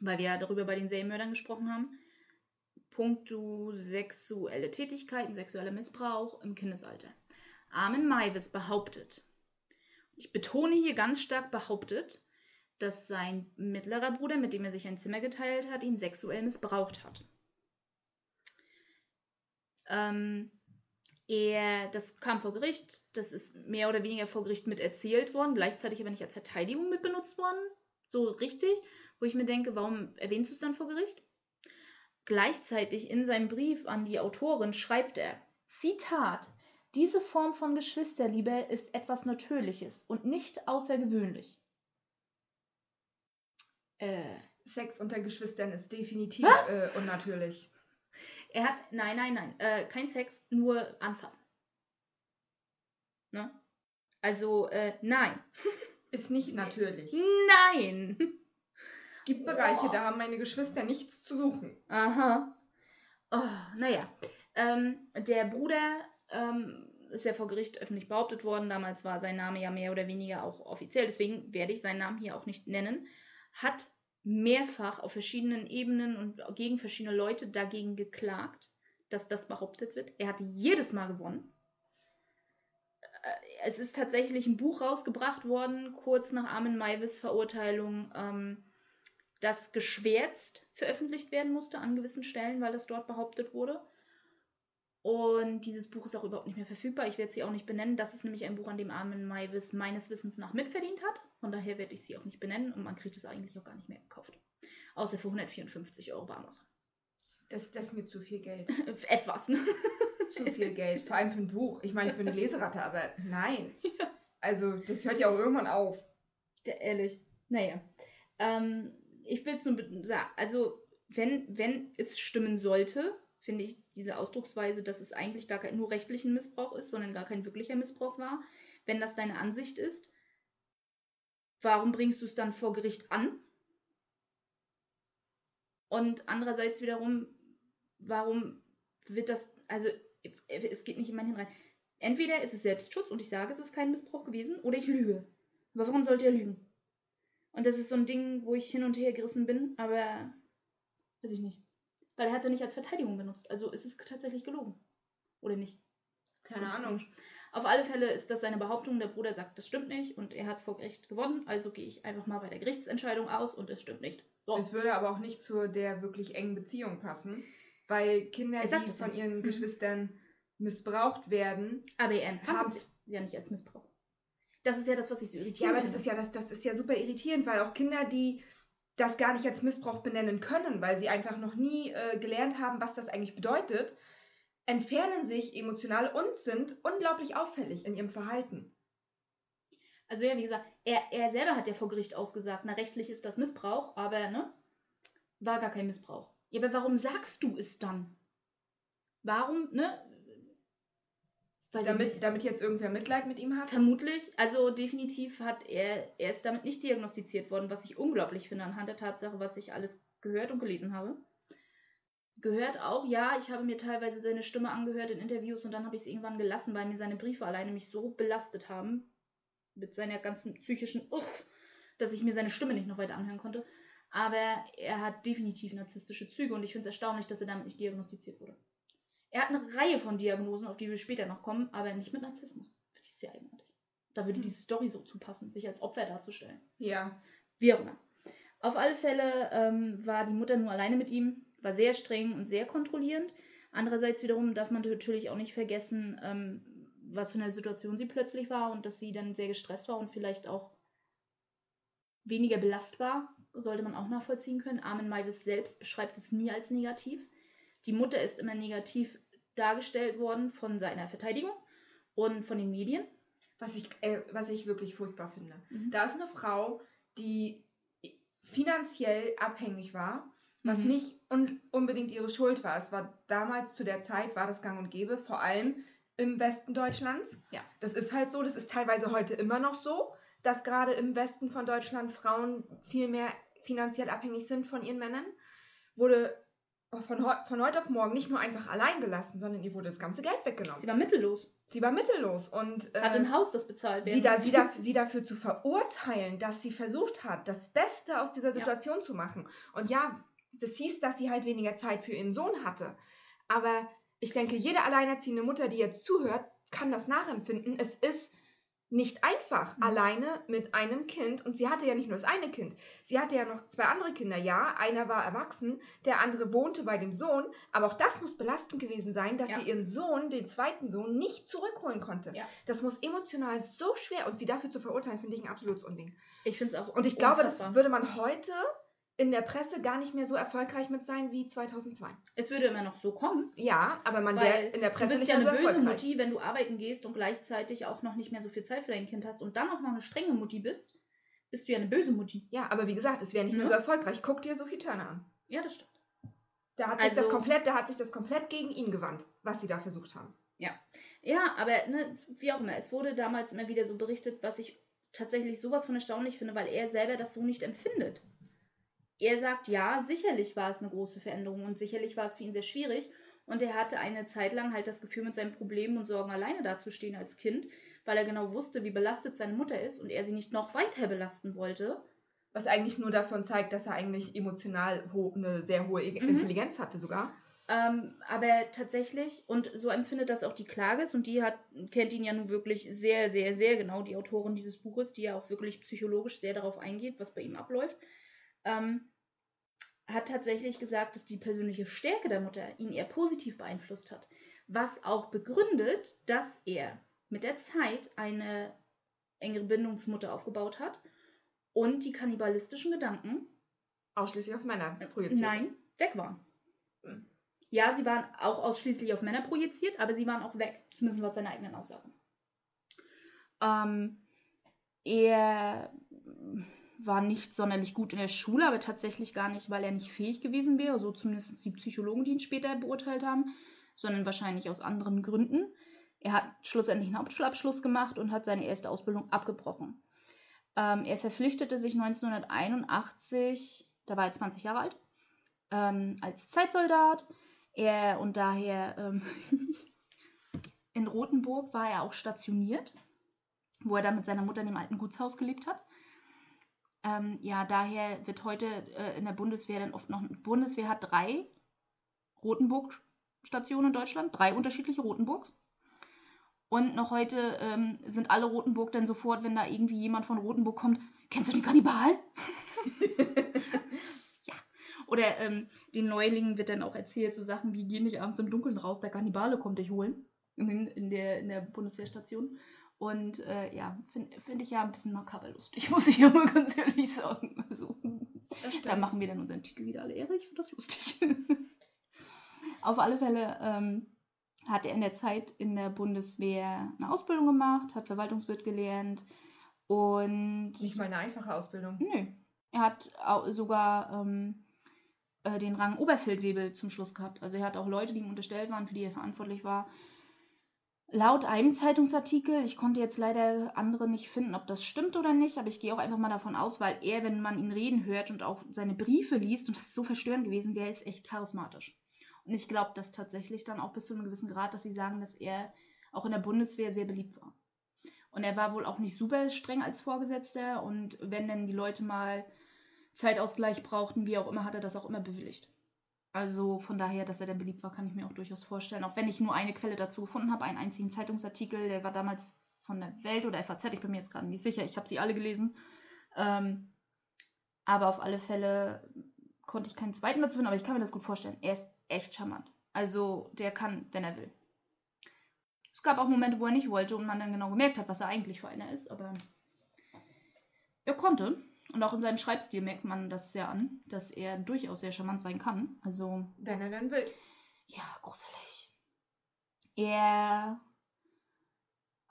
weil wir ja darüber bei den Serienmördern gesprochen haben. Punktu sexuelle Tätigkeiten, sexueller Missbrauch im Kindesalter. Armin Maivis behauptet, ich betone hier ganz stark behauptet, dass sein mittlerer Bruder, mit dem er sich ein Zimmer geteilt hat, ihn sexuell missbraucht hat. Ähm, er, das kam vor Gericht, das ist mehr oder weniger vor Gericht mit erzählt worden, gleichzeitig aber nicht als Verteidigung mit benutzt worden. So richtig, wo ich mir denke, warum erwähnst du es dann vor Gericht? Gleichzeitig in seinem Brief an die Autorin schreibt er, Zitat, diese Form von Geschwisterliebe ist etwas Natürliches und nicht außergewöhnlich. Äh, Sex unter Geschwistern ist definitiv äh, unnatürlich. Er hat, nein, nein, nein, äh, kein Sex, nur anfassen. Ne? Also, äh, nein. Ist nicht natürlich. Nein. Es gibt Bereiche, oh. da haben meine Geschwister nichts zu suchen. Aha. Oh, naja. Ähm, der Bruder ähm, ist ja vor Gericht öffentlich behauptet worden. Damals war sein Name ja mehr oder weniger auch offiziell. Deswegen werde ich seinen Namen hier auch nicht nennen. Hat mehrfach auf verschiedenen Ebenen und gegen verschiedene Leute dagegen geklagt, dass das behauptet wird. Er hat jedes Mal gewonnen. Äh, es ist tatsächlich ein Buch rausgebracht worden, kurz nach Armin Maivis Verurteilung, ähm, das geschwärzt veröffentlicht werden musste an gewissen Stellen, weil das dort behauptet wurde. Und dieses Buch ist auch überhaupt nicht mehr verfügbar. Ich werde sie auch nicht benennen. Das ist nämlich ein Buch, an dem Armin Maivis meines Wissens nach mitverdient hat. Von daher werde ich sie auch nicht benennen und man kriegt es eigentlich auch gar nicht mehr gekauft. Außer für 154 Euro bei Amazon. Das, das ist mir zu viel Geld. Etwas, ne? Zu viel Geld. Vor allem für ein Buch. Ich meine, ich bin eine Leseratte, aber nein. Ja. Also, das hört ja auch irgendwann auf. Ja, ehrlich. Naja. Ähm, ich will es nur sagen. Also, wenn, wenn es stimmen sollte, finde ich diese Ausdrucksweise, dass es eigentlich gar kein nur rechtlichen Missbrauch ist, sondern gar kein wirklicher Missbrauch war. Wenn das deine Ansicht ist, warum bringst du es dann vor Gericht an? Und andererseits wiederum, warum wird das, also es geht nicht in meinen Hirn rein. Entweder ist es Selbstschutz und ich sage, es ist kein Missbrauch gewesen, oder ich lüge. Aber warum sollte er lügen? Und das ist so ein Ding, wo ich hin und her gerissen bin, aber weiß ich nicht. Weil er hat sie nicht als Verteidigung benutzt. Also ist es tatsächlich gelogen. Oder nicht? Keine Ahnung. Auf alle Fälle ist das seine Behauptung. Der Bruder sagt, das stimmt nicht und er hat vor Gericht gewonnen. Also gehe ich einfach mal bei der Gerichtsentscheidung aus und es stimmt nicht. So. Es würde aber auch nicht zu der wirklich engen Beziehung passen, weil Kinder, die von ja. ihren mhm. Geschwistern missbraucht werden. Aber er empfand es ja nicht als Missbrauch. Das ist ja das, was ich so irritiert Ja, aber das ist ja, das, das ist ja super irritierend, weil auch Kinder, die das gar nicht als Missbrauch benennen können, weil sie einfach noch nie äh, gelernt haben, was das eigentlich bedeutet, entfernen sich emotional und sind unglaublich auffällig in ihrem Verhalten. Also ja, wie gesagt, er, er selber hat ja vor Gericht ausgesagt, na rechtlich ist das Missbrauch, aber ne, war gar kein Missbrauch. Ja, aber warum sagst du es dann? Warum, ne, damit, damit jetzt irgendwer Mitleid mit ihm hat? Vermutlich. Also definitiv hat er, er ist damit nicht diagnostiziert worden, was ich unglaublich finde anhand der Tatsache, was ich alles gehört und gelesen habe. Gehört auch, ja, ich habe mir teilweise seine Stimme angehört in Interviews und dann habe ich es irgendwann gelassen, weil mir seine Briefe alleine mich so belastet haben, mit seiner ganzen psychischen Uff, dass ich mir seine Stimme nicht noch weiter anhören konnte. Aber er hat definitiv narzisstische Züge und ich finde es erstaunlich, dass er damit nicht diagnostiziert wurde. Er hat eine Reihe von Diagnosen, auf die wir später noch kommen, aber nicht mit Narzissmus. Finde ich sehr eigenartig. Da würde hm. diese Story so zupassen, sich als Opfer darzustellen. Ja. Wie auch immer. Auf alle Fälle ähm, war die Mutter nur alleine mit ihm, war sehr streng und sehr kontrollierend. Andererseits wiederum darf man natürlich auch nicht vergessen, ähm, was für eine Situation sie plötzlich war und dass sie dann sehr gestresst war und vielleicht auch weniger belastbar, sollte man auch nachvollziehen können. Armin Maivis selbst beschreibt es nie als negativ. Die Mutter ist immer negativ dargestellt worden von seiner Verteidigung und von den Medien. Was ich, äh, was ich wirklich furchtbar finde. Mhm. Da ist eine Frau, die finanziell abhängig war, was Mhm. nicht un unbedingt ihre Schuld war. Es war damals zu der Zeit, war das gang und gäbe, vor allem im Westen Deutschlands. Ja. Das ist halt so, das ist teilweise heute immer noch so, dass gerade im Westen von Deutschland Frauen viel mehr finanziell abhängig sind von ihren Männern. Wurde von, von heute auf morgen nicht nur einfach allein gelassen, sondern ihr wurde das ganze Geld weggenommen. Sie war mittellos, Sie war mittellos und äh, hatte ein Haus, das bezahlt werden sie, da, sie, da, sie dafür zu verurteilen, dass sie versucht hat, das Beste aus dieser Situation zu machen. Und ja, das hieß, dass sie halt weniger Zeit für ihren Sohn hatte. Aber ich denke, jede alleinerziehende Mutter, die jetzt zuhört, kann das nachempfinden. Es ist nicht einfach, Mhm. alleine mit einem Kind. Und sie hatte ja nicht nur das eine Kind. Sie hatte ja noch zwei andere Kinder. Ja, einer war erwachsen, der andere wohnte bei dem Sohn. Aber auch das muss belastend gewesen sein, dass Ja. sie ihren Sohn, den zweiten Sohn, nicht zurückholen konnte. Ja. Das muss emotional so schwer. Und sie dafür zu verurteilen, finde ich ein absolutes Unding. Ich finde es auch Und ich glaube, das unfassbar. würde man heute in der Presse gar nicht mehr so erfolgreich mit sein wie 2002. Es würde immer noch so kommen. Ja, aber man wäre in der Du Presse bist nicht ja mehr eine so böse erfolgreich. Mutti, wenn du arbeiten gehst und gleichzeitig auch noch nicht mehr so viel Zeit für dein Kind hast und dann auch noch eine strenge Mutti bist, bist du ja eine böse Mutti. Ja, aber wie gesagt, es wäre nicht mehr Ne? so erfolgreich. Guck dir Sophie Turner an. Ja, das stimmt. Da hat, sich das Also- komplett, da hat sich das komplett gegen ihn gewandt, was sie da versucht haben. Ja, aber ne, wie auch immer, es wurde damals immer wieder so berichtet, was ich tatsächlich sowas von erstaunlich finde, weil er selber das so nicht empfindet. Er sagt, ja, sicherlich war es eine große Veränderung und sicherlich war es für ihn sehr schwierig. Und er hatte eine Zeit lang halt das Gefühl, mit seinen Problemen und Sorgen alleine dazustehen als Kind, weil er genau wusste, wie belastet seine Mutter ist und er sie nicht noch weiter belasten wollte. Was eigentlich nur davon zeigt, dass er eigentlich emotional eine sehr hohe Mhm. Intelligenz hatte sogar. Ähm, aber tatsächlich, und so empfindet das auch die Klages, und die hat, kennt ihn ja nun wirklich sehr, sehr, sehr genau, die Autorin dieses Buches, die ja auch wirklich psychologisch sehr darauf eingeht, was bei ihm abläuft, ähm, hat tatsächlich gesagt, dass die persönliche Stärke der Mutter ihn eher positiv beeinflusst hat. Was auch begründet, dass er mit der Zeit eine engere Bindung zur Mutter aufgebaut hat und die kannibalistischen Gedanken Ausschließlich auf Männer projiziert. Nein, weg waren. Hm. Ja, sie waren auch ausschließlich auf Männer projiziert, aber sie waren auch weg, zumindest laut seiner eigenen Aussage. Ähm, er war nicht sonderlich gut in der Schule, aber tatsächlich gar nicht, weil er nicht fähig gewesen wäre, so zumindest die Psychologen, die ihn später beurteilt haben, sondern wahrscheinlich aus anderen Gründen. Er hat schlussendlich einen Hauptschulabschluss gemacht und hat seine erste Ausbildung abgebrochen. Ähm, er verpflichtete sich 1981, da war er 20 Jahre alt, ähm, als Zeitsoldat. Er und daher ähm, in Rothenburg war er auch stationiert, wo er dann mit seiner Mutter in dem alten Gutshaus gelebt hat. Ähm, ja, daher wird heute äh, in der Bundeswehr dann oft noch. Bundeswehr hat drei Rotenburg-Stationen in Deutschland, drei unterschiedliche Rotenburgs. Und noch heute ähm, sind alle Rotenburg dann sofort, wenn da irgendwie jemand von Rotenburg kommt, kennst du den Kannibal? ja. Oder ähm, den Neulingen wird dann auch erzählt, so Sachen wie, geh nicht abends im Dunkeln raus, der Kannibale kommt dich holen. In, in, der, in der Bundeswehrstation. Und äh, ja, finde find ich ja ein bisschen makaber lustig, muss ich ja mal ganz ehrlich sagen. Also, da machen wir dann unseren Titel wieder alle Ehre. Ich finde das lustig. Auf alle Fälle ähm, hat er in der Zeit in der Bundeswehr eine Ausbildung gemacht, hat Verwaltungswirt gelernt und. Nicht mal eine einfache Ausbildung. Nö. Er hat sogar ähm, äh, den Rang Oberfeldwebel zum Schluss gehabt. Also er hat auch Leute, die ihm unterstellt waren, für die er verantwortlich war. Laut einem Zeitungsartikel, ich konnte jetzt leider andere nicht finden, ob das stimmt oder nicht, aber ich gehe auch einfach mal davon aus, weil er, wenn man ihn reden hört und auch seine Briefe liest, und das ist so verstörend gewesen, der ist echt charismatisch. Und ich glaube das tatsächlich dann auch bis zu einem gewissen Grad, dass sie sagen, dass er auch in der Bundeswehr sehr beliebt war. Und er war wohl auch nicht super streng als Vorgesetzter und wenn dann die Leute mal Zeitausgleich brauchten, wie auch immer, hat er das auch immer bewilligt. Also von daher, dass er dann beliebt war, kann ich mir auch durchaus vorstellen. Auch wenn ich nur eine Quelle dazu gefunden habe, einen einzigen Zeitungsartikel, der war damals von der Welt oder FAZ, ich bin mir jetzt gerade nicht sicher, ich habe sie alle gelesen. Ähm, aber auf alle Fälle konnte ich keinen zweiten dazu finden, aber ich kann mir das gut vorstellen. Er ist echt charmant. Also der kann, wenn er will. Es gab auch Momente, wo er nicht wollte und man dann genau gemerkt hat, was er eigentlich für einer ist, aber er konnte. Und auch in seinem Schreibstil merkt man das sehr an, dass er durchaus sehr charmant sein kann. Also. Wenn er dann will. Ja, gruselig. Er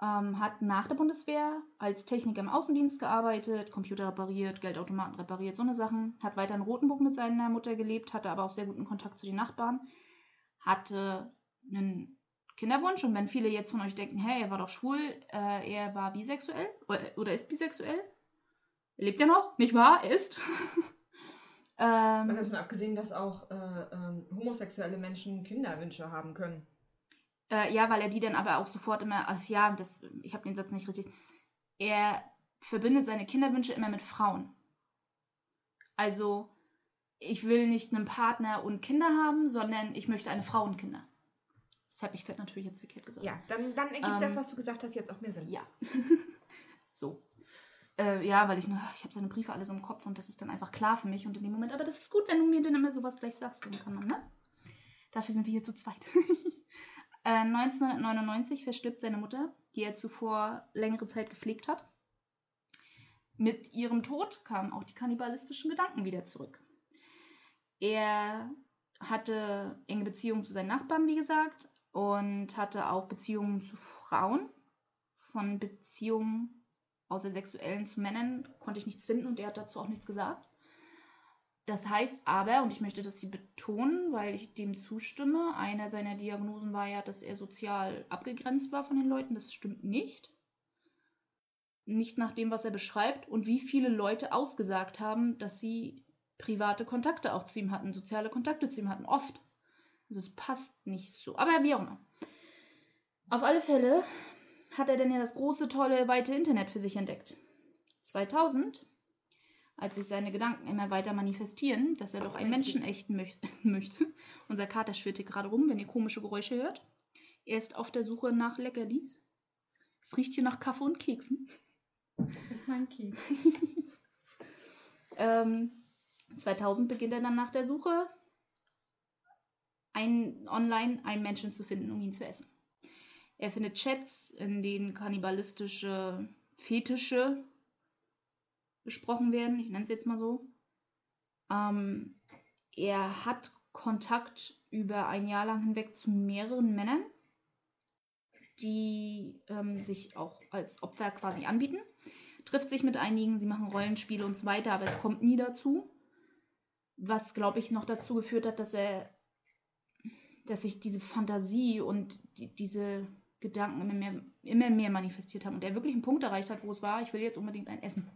ähm, hat nach der Bundeswehr als Techniker im Außendienst gearbeitet, Computer repariert, Geldautomaten repariert, so eine Sachen. Hat weiter in Rotenburg mit seiner Mutter gelebt, hatte aber auch sehr guten Kontakt zu den Nachbarn. Hatte einen Kinderwunsch und wenn viele jetzt von euch denken, hey, er war doch schwul, äh, er war bisexuell oder, oder ist bisexuell. Lebt ja noch, nicht wahr? Er ist. ähm, hat davon abgesehen, dass auch äh, ähm, homosexuelle Menschen Kinderwünsche haben können. Äh, ja, weil er die dann aber auch sofort immer, also ja, das, ich habe den Satz nicht richtig. Er verbindet seine Kinderwünsche immer mit Frauen. Also, ich will nicht einen Partner und Kinder haben, sondern ich möchte eine Frau und Kinder. Das habe ich natürlich jetzt verkehrt gesagt. Ja, dann, dann ergibt ähm, das, was du gesagt hast, jetzt auch mehr Sinn. Ja. so. Äh, ja, weil ich nur, ich habe seine Briefe alle so im Kopf und das ist dann einfach klar für mich und in dem Moment, aber das ist gut, wenn du mir dann immer sowas gleich sagst, dann kann man, ne? Dafür sind wir hier zu zweit. 1999 äh, verstirbt seine Mutter, die er zuvor längere Zeit gepflegt hat. Mit ihrem Tod kamen auch die kannibalistischen Gedanken wieder zurück. Er hatte enge Beziehungen zu seinen Nachbarn, wie gesagt, und hatte auch Beziehungen zu Frauen. Von Beziehungen außer sexuellen zu Männern konnte ich nichts finden und er hat dazu auch nichts gesagt. Das heißt aber, und ich möchte das hier betonen, weil ich dem zustimme, einer seiner Diagnosen war ja, dass er sozial abgegrenzt war von den Leuten. Das stimmt nicht. Nicht nach dem, was er beschreibt und wie viele Leute ausgesagt haben, dass sie private Kontakte auch zu ihm hatten, soziale Kontakte zu ihm hatten, oft. Also es passt nicht so. Aber wie auch immer. Auf alle Fälle hat er dann ja das große, tolle, weite Internet für sich entdeckt. 2000 als sich seine Gedanken immer weiter manifestieren, dass er doch einen Menschen ächten möchte. Unser Kater schwirrt hier gerade rum, wenn ihr komische Geräusche hört. Er ist auf der Suche nach Leckerlis. Es riecht hier nach Kaffee und Keksen. Das ist mein Keks. ähm, 2000 beginnt er dann nach der Suche, ein, online einen Menschen zu finden, um ihn zu essen. Er findet Chats, in denen kannibalistische Fetische besprochen werden. Ich nenne es jetzt mal so. Ähm, er hat Kontakt über ein Jahr lang hinweg zu mehreren Männern, die ähm, sich auch als Opfer quasi anbieten. Trifft sich mit einigen, sie machen Rollenspiele und so weiter, aber es kommt nie dazu. Was, glaube ich, noch dazu geführt hat, dass er, dass sich diese Fantasie und die, diese Gedanken immer mehr, immer mehr manifestiert haben und er wirklich einen Punkt erreicht hat, wo es war, ich will jetzt unbedingt ein Essen.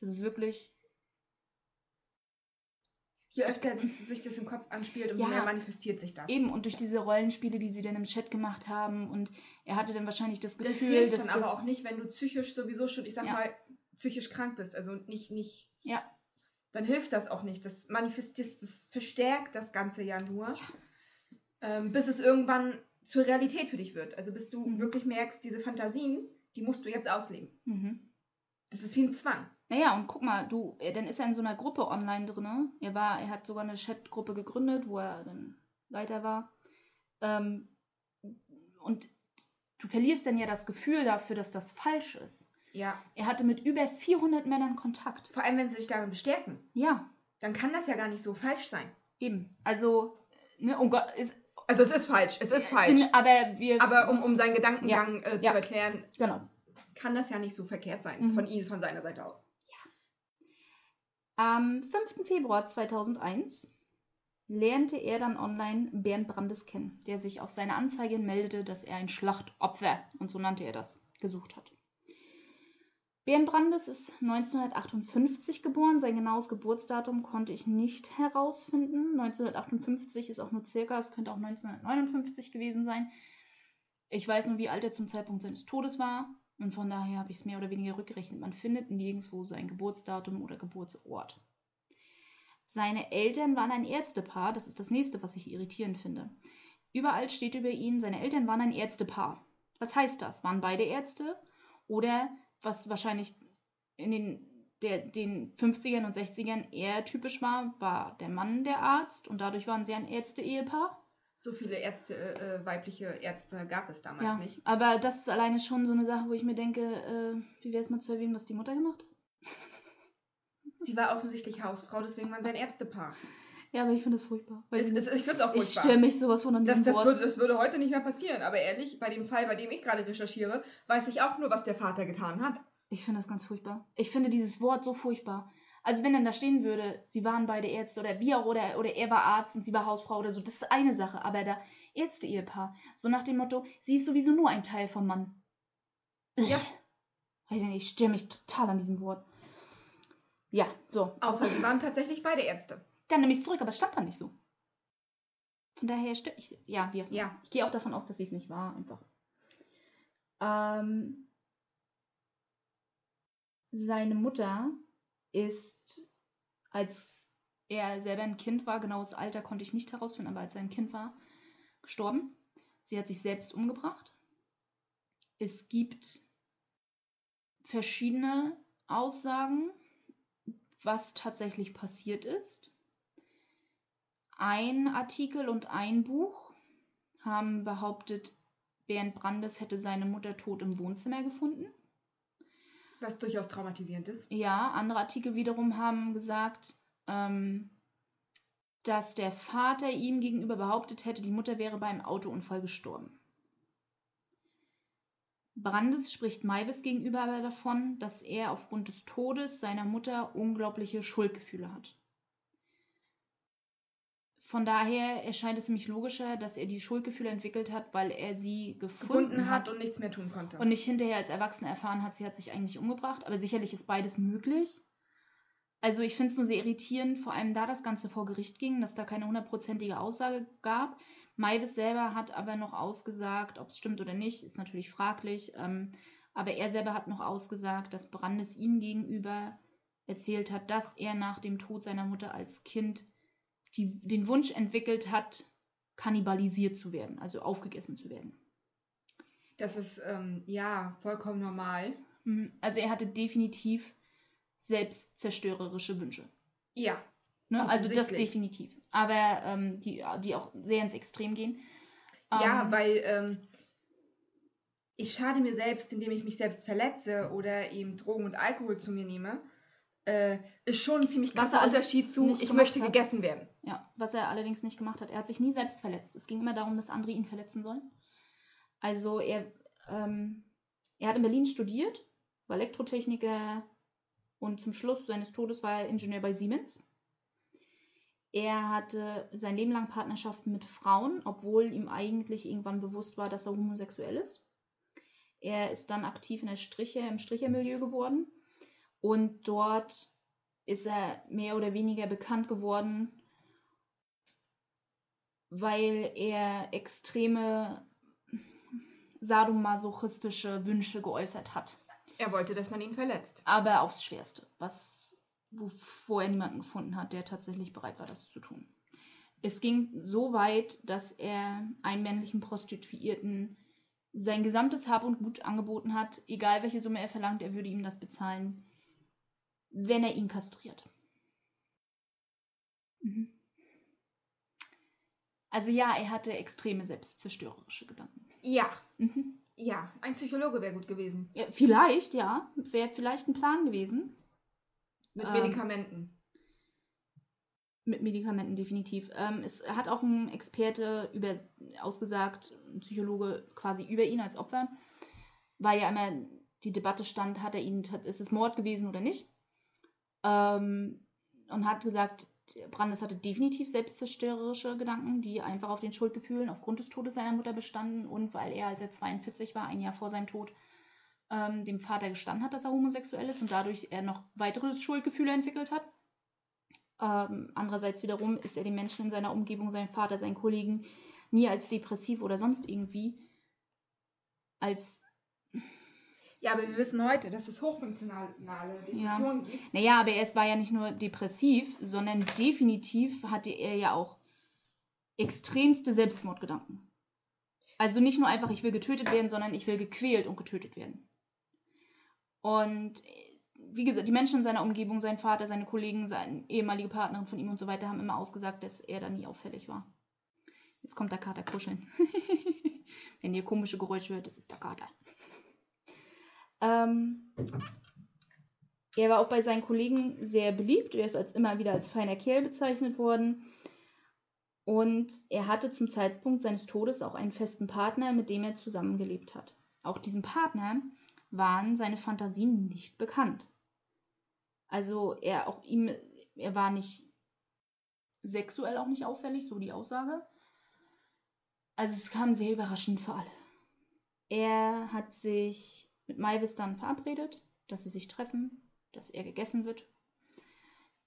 Das ist wirklich. Je öfter sich das im Kopf anspielt, umso ja, mehr manifestiert sich das. Eben, und durch diese Rollenspiele, die sie dann im Chat gemacht haben, und er hatte dann wahrscheinlich das Gefühl, das hilft dass. dann aber auch nicht, wenn du psychisch sowieso schon, ich sag ja. mal, psychisch krank bist. Also nicht, nicht. Ja. Dann hilft das auch nicht. Das manifestiert, das verstärkt das Ganze ja nur. Ja. Ähm, bis es irgendwann zur Realität für dich wird. Also bis du mhm. wirklich merkst, diese Fantasien, die musst du jetzt ausleben. Mhm. Das ist wie ein Zwang. Naja, und guck mal, du, dann ist er in so einer Gruppe online drin. Er war, er hat sogar eine Chatgruppe gegründet, wo er dann Leiter war. Ähm, und du verlierst dann ja das Gefühl dafür, dass das falsch ist. Ja. Er hatte mit über 400 Männern Kontakt. Vor allem, wenn sie sich darin bestärken. Ja. Dann kann das ja gar nicht so falsch sein. Eben. Also, ne, oh Gott, ist, also es ist falsch, es ist falsch. In, aber wir. Aber um, um seinen Gedankengang ja, äh, zu ja, erklären, genau. kann das ja nicht so verkehrt sein, mhm. von ihm, von seiner Seite aus. Am 5. Februar 2001 lernte er dann online Bernd Brandes kennen, der sich auf seine Anzeige meldete, dass er ein Schlachtopfer, und so nannte er das, gesucht hat. Bernd Brandes ist 1958 geboren. Sein genaues Geburtsdatum konnte ich nicht herausfinden. 1958 ist auch nur circa, es könnte auch 1959 gewesen sein. Ich weiß nur, wie alt er zum Zeitpunkt seines Todes war. Und von daher habe ich es mehr oder weniger rückgerechnet. Man findet nirgendwo sein Geburtsdatum oder Geburtsort. Seine Eltern waren ein Ärztepaar. Das ist das nächste, was ich irritierend finde. Überall steht über ihn, seine Eltern waren ein Ärztepaar. Was heißt das? Waren beide Ärzte? Oder was wahrscheinlich in den der den 50ern und 60ern eher typisch war, war der Mann der Arzt und dadurch waren sie ein Ärzte-Ehepaar. So viele Ärzte, äh, weibliche Ärzte gab es damals Ja, nicht. aber das ist alleine schon so eine Sache, wo ich mir denke, äh, wie wäre es mal zu erwähnen, was die Mutter gemacht hat? Sie war offensichtlich Hausfrau, deswegen waren sie ein Ärztepaar. Ja, aber ich finde das furchtbar. Es, ich es, ich finde es auch ich furchtbar. störe mich sowas von an Das, diesem das, würde, das würde heute nicht mehr passieren, aber ehrlich, bei dem Fall, bei dem ich gerade recherchiere, weiß ich auch nur, was der Vater getan hat. Ich finde das ganz furchtbar. Ich finde dieses Wort so furchtbar. Also wenn dann da stehen würde, sie waren beide Ärzte oder wie auch, oder, oder er war Arzt und sie war Hausfrau oder so, das ist eine Sache. Aber da Ärzte-Ehepaar, so nach dem Motto, sie ist sowieso nur ein Teil vom Mann. Ja. Weiß ich nicht, ich störe mich total an diesem Wort. Ja, so. Außer sie waren tatsächlich beide Ärzte. Dann nehme ich es zurück, aber es stand da nicht so. Von daher ich. Ja, wir. Ja. Ich gehe auch davon aus, dass sie es nicht war, einfach. Ähm, seine Mutter ist, als er selber ein Kind war, genaues Alter konnte ich nicht herausfinden, aber als er ein Kind war, gestorben. Sie hat sich selbst umgebracht. Es gibt verschiedene Aussagen, was tatsächlich passiert ist. Ein Artikel und ein Buch haben behauptet, Bernd Brandes hätte seine Mutter tot im Wohnzimmer gefunden. Was durchaus traumatisierend ist. Ja, andere Artikel wiederum haben gesagt, ähm, dass der Vater ihm gegenüber behauptet hätte, die Mutter wäre bei einem Autounfall gestorben. Brandes spricht Maivis gegenüber aber davon, dass er aufgrund des Todes seiner Mutter unglaubliche Schuldgefühle hat. Von daher erscheint es nämlich logischer, dass er die Schuldgefühle entwickelt hat, weil er sie gefunden, Gefunden hat hat und nichts mehr tun konnte. und nicht hinterher als Erwachsener erfahren hat, sie hat sich eigentlich umgebracht. Aber sicherlich ist beides möglich. Also ich finde es nur sehr irritierend, vor allem da das Ganze vor Gericht ging, dass da keine hundertprozentige Aussage gab. Maivis selber hat aber noch ausgesagt, ob es stimmt oder nicht, ist natürlich fraglich. Ähm, aber er selber hat noch ausgesagt, dass Brandes ihm gegenüber erzählt hat, dass er nach dem Tod seiner Mutter als Kind die, den Wunsch entwickelt hat, kannibalisiert zu werden, also aufgegessen zu werden. das ist, ähm, ja, vollkommen normal. Mhm. Also er hatte definitiv selbstzerstörerische Wünsche. Ja. Ne? Also das definitiv. Aber ähm, die, die auch sehr ins Extrem gehen. Ja, Ähm, weil ähm, ich schade mir selbst, indem ich mich selbst verletze oder eben Drogen und Alkohol zu mir nehme, äh, ist schon ein ziemlich krasser er Unterschied zu, ich möchte hat. gegessen werden. Ja, was er allerdings nicht gemacht hat. Er hat sich nie selbst verletzt. Es ging immer darum, dass andere ihn verletzen sollen. Also er, ähm, er hat in Berlin studiert, war Elektrotechniker und zum Schluss seines Todes war er Ingenieur bei Siemens. Er hatte sein Leben lang Partnerschaften mit Frauen, obwohl ihm eigentlich irgendwann bewusst war, dass er homosexuell ist. Er ist dann aktiv in der Striche, im Strichermilieu geworden und dort ist er mehr oder weniger bekannt geworden, weil er extreme sadomasochistische Wünsche geäußert hat. Er wollte, dass man ihn verletzt. Aber aufs Schwerste, was, wo, wo er niemanden gefunden hat, der tatsächlich bereit war, das zu tun. Es ging so weit, dass er einem männlichen Prostituierten sein gesamtes Hab und Gut angeboten hat, egal welche Summe er verlangt, er würde ihm das bezahlen, wenn er ihn kastriert. Mhm. Also ja, er hatte extreme selbstzerstörerische Gedanken. Ja, Mhm. ja, ein Psychologe wäre gut gewesen. Ja, vielleicht, ja. Wäre vielleicht ein Plan gewesen. Mit Ähm, Medikamenten. Mit Medikamenten definitiv. Ähm, es hat auch ein Experte über, ausgesagt, ein Psychologe quasi über ihn als Opfer, weil ja immer die Debatte stand, hat er ihn, hat, ist es Mord gewesen oder nicht? Ähm, und hat gesagt, Brandes hatte definitiv selbstzerstörerische Gedanken, die einfach auf den Schuldgefühlen aufgrund des Todes seiner Mutter bestanden und weil er, als er 42 war, ein Jahr vor seinem Tod, ähm, dem Vater gestanden hat, dass er homosexuell ist und dadurch er noch weitere Schuldgefühle entwickelt hat. Ähm, andererseits wiederum ist er den Menschen in seiner Umgebung, seinem Vater, seinen Kollegen, nie als depressiv oder sonst irgendwie als, Ja, aber wir wissen heute, dass es hochfunktionale Depressionen gibt. naja, aber er war ja nicht nur depressiv, sondern definitiv hatte er ja auch extremste Selbstmordgedanken. Also nicht nur einfach, ich will getötet werden, sondern ich will gequält und getötet werden. Und wie gesagt, die Menschen in seiner Umgebung, sein Vater, seine Kollegen, seine ehemalige Partnerin von ihm und so weiter, haben immer ausgesagt, dass er da nie auffällig war. Jetzt kommt der Kater kuscheln. Wenn ihr komische Geräusche hört, das ist der Kater. Ähm, er war auch bei seinen Kollegen sehr beliebt. Er ist als immer wieder als feiner Kerl bezeichnet worden. Und er hatte zum Zeitpunkt seines Todes auch einen festen Partner, mit dem er zusammengelebt hat. Auch diesem Partner waren seine Fantasien nicht bekannt. Also er auch ihm, er war nicht sexuell auch nicht auffällig, so die Aussage. Also es kam sehr überraschend für alle. Er hat sich mit Maivis dann verabredet, dass sie sich treffen, dass er gegessen wird.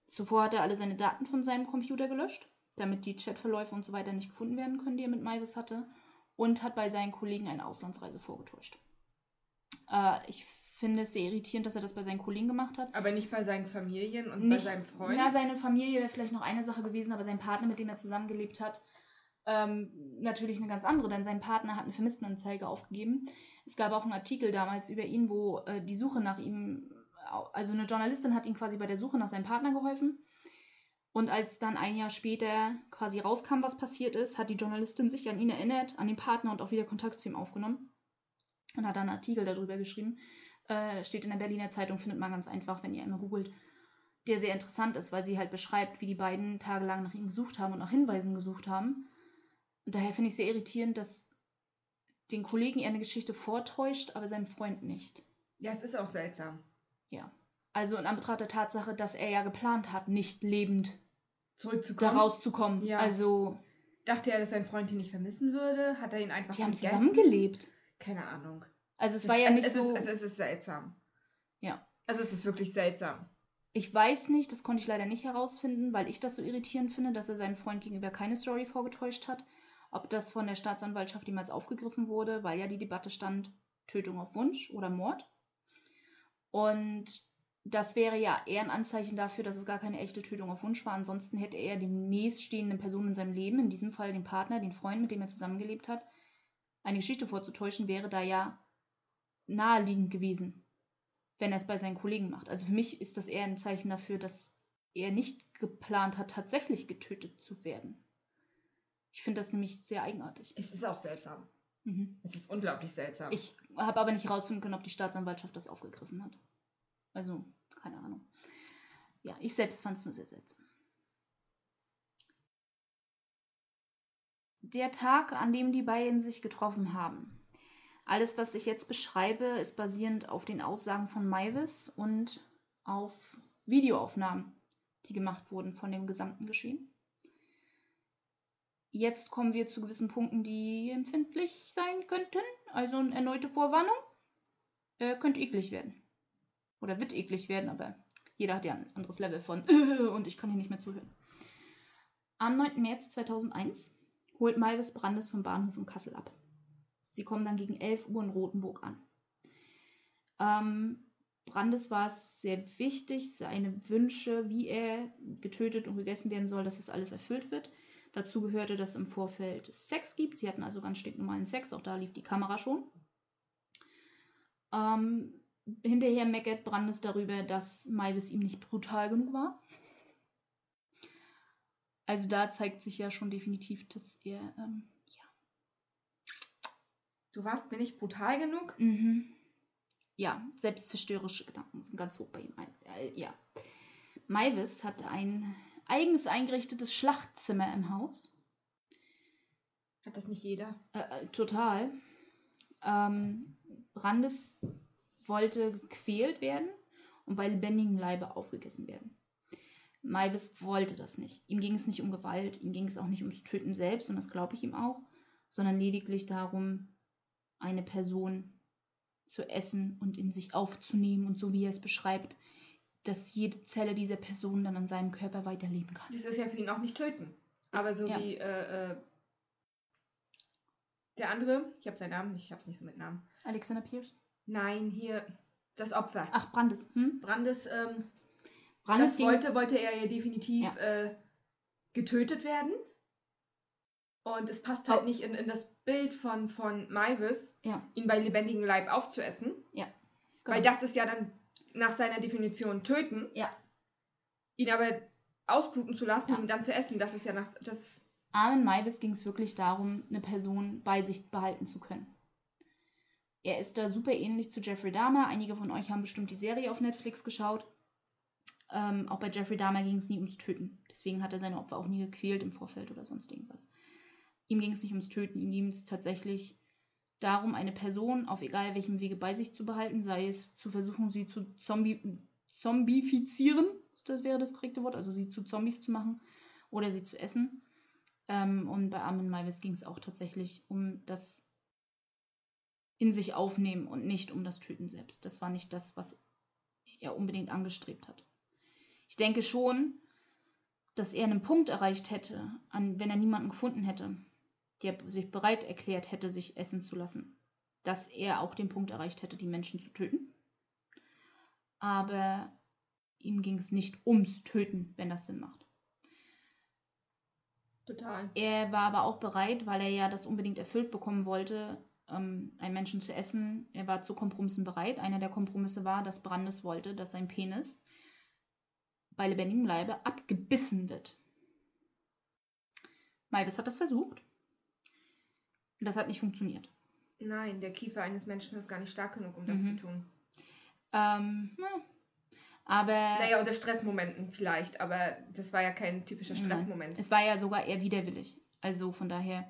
Zuvor hat er alle seine Daten von seinem Computer gelöscht, damit die Chatverläufe und so weiter nicht gefunden werden können, die er mit Maivis hatte, und hat bei seinen Kollegen eine Auslandsreise vorgetäuscht. Äh, ich finde es sehr irritierend, dass er das bei seinen Kollegen gemacht hat. Aber nicht bei seinen Familien und Nicht- bei seinem Freund. Na, seine Familie wäre vielleicht noch eine Sache gewesen, aber sein Partner, mit dem er zusammengelebt hat, ähm, natürlich eine ganz andere, denn sein Partner hat eine Vermisstenanzeige aufgegeben. Es gab auch einen Artikel damals über ihn, wo äh, die Suche nach ihm, also eine Journalistin hat ihm quasi bei der Suche nach seinem Partner geholfen. Und als dann ein Jahr später quasi rauskam, was passiert ist, hat die Journalistin sich an ihn erinnert, an den Partner und auch wieder Kontakt zu ihm aufgenommen. Und hat dann einen Artikel darüber geschrieben. Äh, steht in der Berliner Zeitung, findet man ganz einfach, wenn ihr einmal googelt der sehr interessant ist, weil sie halt beschreibt, wie die beiden tagelang nach ihm gesucht haben und nach Hinweisen gesucht haben. Und daher finde ich sehr irritierend, dass den Kollegen er eine Geschichte vortäuscht, aber seinem Freund nicht. ja, es ist auch seltsam. Ja. Also in Anbetracht der Tatsache, dass er ja geplant hat, nicht lebend da Zurückzukommen. rauszukommen. Ja. Also, Dachte er, dass sein Freund ihn nicht vermissen würde? Hat er ihn einfach die haben zusammengelebt. Keine Ahnung. Also es war ja nicht es so. Ist, es ist seltsam. Ja. Also es ist wirklich seltsam. Ich weiß nicht, das konnte ich leider nicht herausfinden, weil ich das so irritierend finde, dass er seinem Freund gegenüber keine Story vorgetäuscht hat. Ob das von der Staatsanwaltschaft jemals aufgegriffen wurde, weil ja die Debatte stand, Tötung auf Wunsch oder Mord. Und das wäre ja eher ein Anzeichen dafür, dass es gar keine echte Tötung auf Wunsch war. Ansonsten hätte er die nächststehenden Person in seinem Leben, in diesem Fall den Partner, den Freund, mit dem er zusammengelebt hat, eine Geschichte vorzutäuschen, wäre da ja naheliegend gewesen wenn er es bei seinen Kollegen macht. Also für mich ist das eher ein Zeichen dafür, dass er nicht geplant hat, tatsächlich getötet zu werden. Ich finde das nämlich sehr eigenartig. Es ist auch seltsam. Mhm. Es ist unglaublich seltsam. Ich habe aber nicht herausfinden können, ob die Staatsanwaltschaft das aufgegriffen hat. Also, keine Ahnung. Ja, ich selbst fand es nur sehr seltsam. Der Tag, an dem die beiden sich getroffen haben. Alles, was ich jetzt beschreibe, ist basierend auf den Aussagen von Maivis und auf Videoaufnahmen, die gemacht wurden von dem gesamten Geschehen. Jetzt kommen wir zu gewissen Punkten, die empfindlich sein könnten. Also eine erneute Vorwarnung. Äh, könnte eklig werden. Oder wird eklig werden, aber jeder hat ja ein anderes Level von und ich kann hier nicht mehr zuhören. Am 9. März 2001 holt Malvis Brandes vom Bahnhof in Kassel ab. Sie kommen dann gegen 11 Uhr in Rothenburg an. Ähm, Brandes war es sehr wichtig, seine Wünsche, wie er getötet und gegessen werden soll, dass das alles erfüllt wird. Dazu gehörte, dass es im Vorfeld Sex gibt. Sie hatten also ganz stinknormalen Sex, auch da lief die Kamera schon. Ähm, hinterher meckert Brandes darüber, dass Maivis ihm nicht brutal genug war. Also da zeigt sich ja schon definitiv, dass er, ähm, ja. du warst mir nicht brutal genug? Mhm. Ja, selbstzerstörerische Gedanken sind ganz hoch bei ihm. Äh, ja. Maivis hatte ein eigenes eingerichtetes Schlachtzimmer im Haus. Hat das nicht jeder? Äh, äh, total. Ähm, Brandes wollte gequält werden und bei lebendigem Leibe aufgegessen werden. Maivis wollte das nicht. Ihm ging es nicht um Gewalt, ihm ging es auch nicht ums Töten selbst, und das glaube ich ihm auch, sondern lediglich darum, eine Person zu essen und in sich aufzunehmen und so wie er es beschreibt, dass jede Zelle dieser Person dann an seinem Körper weiterleben kann. Das ist ja für ihn auch nicht töten. Aber so Ja. wie äh, äh, der andere, ich habe seinen Namen, ich habe es nicht so mit Namen. Alexander Pierce? Nein, hier das Opfer. Ach, Brandes. Hm? Brandes, ähm, Brandes das wollte, wollte er ja definitiv Ja. Äh, getötet werden. Und es passt halt Oh. nicht in, in das Bild von, von Maivis, Ja, ihn bei lebendigem Leib aufzuessen. genau. Weil das ist ja dann nach seiner Definition töten, Ja. ihn aber ausbluten zu lassen Ja. und ihn dann zu essen, das ist ja nach. Das, Armin Maivis ging es wirklich darum, eine Person bei sich behalten zu können. Er ist da super ähnlich zu Jeffrey Dahmer. Einige von euch haben bestimmt die Serie auf Netflix geschaut. Ähm, auch bei Jeffrey Dahmer ging es nie ums Töten. Deswegen hat er seine Opfer auch nie gequält im Vorfeld oder sonst irgendwas. Ihm ging es nicht ums Töten, ihm ging es tatsächlich darum, eine Person auf egal welchem Wege bei sich zu behalten, sei es zu versuchen, sie zu Zombie zombifizieren, das wäre das korrekte Wort, also sie zu Zombies zu machen oder sie zu essen. Ähm, und bei Armin Maivis ging es auch tatsächlich um das in sich aufnehmen und nicht um das Töten selbst. Das war nicht das, was er unbedingt angestrebt hat. Ich denke schon, dass er einen Punkt erreicht hätte, an, wenn er niemanden gefunden hätte, der sich bereit erklärt hätte, sich essen zu lassen, dass er auch den Punkt erreicht hätte, die Menschen zu töten. Aber ihm ging es nicht ums Töten, wenn das Sinn macht. total. Er war aber auch bereit, weil er ja das unbedingt erfüllt bekommen wollte, ähm, einen Menschen zu essen. Er war zu Kompromissen bereit. Einer der Kompromisse war, dass Brandes wollte, dass sein Penis bei lebendigem Leibe abgebissen wird. Malvis hat das versucht. Das hat nicht funktioniert. Nein, der Kiefer eines Menschen ist gar nicht stark genug, um das Mhm. zu tun. Ähm, na, aber Naja, unter Stressmomenten vielleicht, aber das war ja kein typischer Nein. Stressmoment. es war ja sogar eher widerwillig. Also von daher,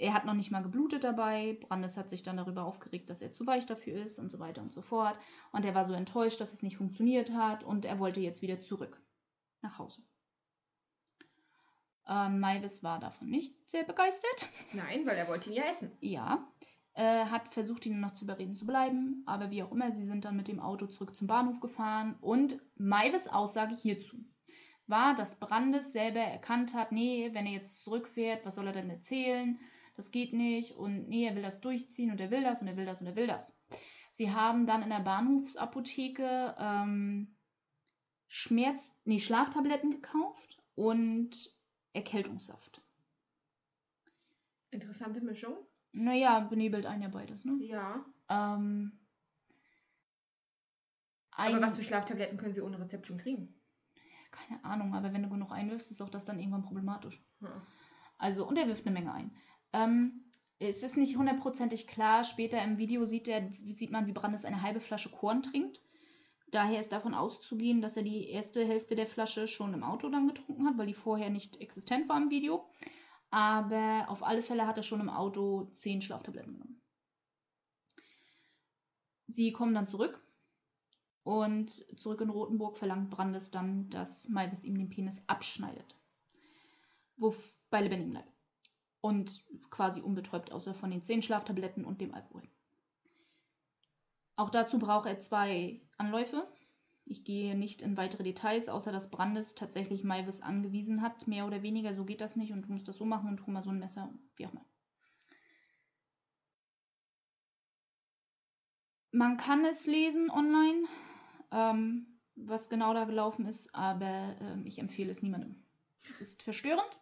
er hat noch nicht mal geblutet dabei. Brandes hat sich dann darüber aufgeregt, dass er zu weich dafür ist und so weiter und so fort. Und er war so enttäuscht, dass es nicht funktioniert hat und er wollte jetzt wieder zurück nach Hause. Ähm, Maivis war davon nicht sehr begeistert. Nein, weil er wollte ihn ja essen. Ja, äh, hat versucht, ihn noch zu überreden zu bleiben, aber wie auch immer, sie sind dann mit dem Auto zurück zum Bahnhof gefahren und Maivis Aussage hierzu war, dass Brandes selber erkannt hat, nee, wenn er jetzt zurückfährt, was soll er denn erzählen? Das geht nicht und nee, er will das durchziehen und er will das und er will das und er will das. Sie haben dann in der Bahnhofsapotheke ähm, Schmerz, nee, Schlaftabletten gekauft und Erkältungssaft. Interessante Mischung. Naja, benebelt einen ja beides, ne? Ja. Ähm, Aber was für Schlaftabletten können sie ohne Rezept schon kriegen? Keine Ahnung, aber wenn du genug einwirfst, ist auch das dann irgendwann problematisch. Ja. Also, und er wirft eine Menge ein. Ähm, es ist nicht hundertprozentig klar. Später im Video sieht, er, sieht man, wie Brandes eine halbe Flasche Korn trinkt. Daher ist davon auszugehen, dass er die erste Hälfte der Flasche schon im Auto dann getrunken hat, weil die vorher nicht existent war im Video. Aber auf alle Fälle hat er schon im Auto zehn Schlaftabletten genommen. Sie kommen dann zurück und zurück in Rothenburg verlangt Brandes dann, dass Malvis ihm den Penis abschneidet. Wo bei lebendigem Leib. Und quasi unbetäubt, außer von den zehn Schlaftabletten und dem Alkohol. Auch dazu braucht er zwei Anläufe. Ich gehe nicht in weitere Details, außer dass Brandes tatsächlich Malvis angewiesen hat, mehr oder weniger, so geht das nicht und du musst das so machen und hol mal so ein Messer, wie auch immer. Man kann es lesen online, ähm, was genau da gelaufen ist, aber ähm, ich empfehle es niemandem. Es ist verstörend.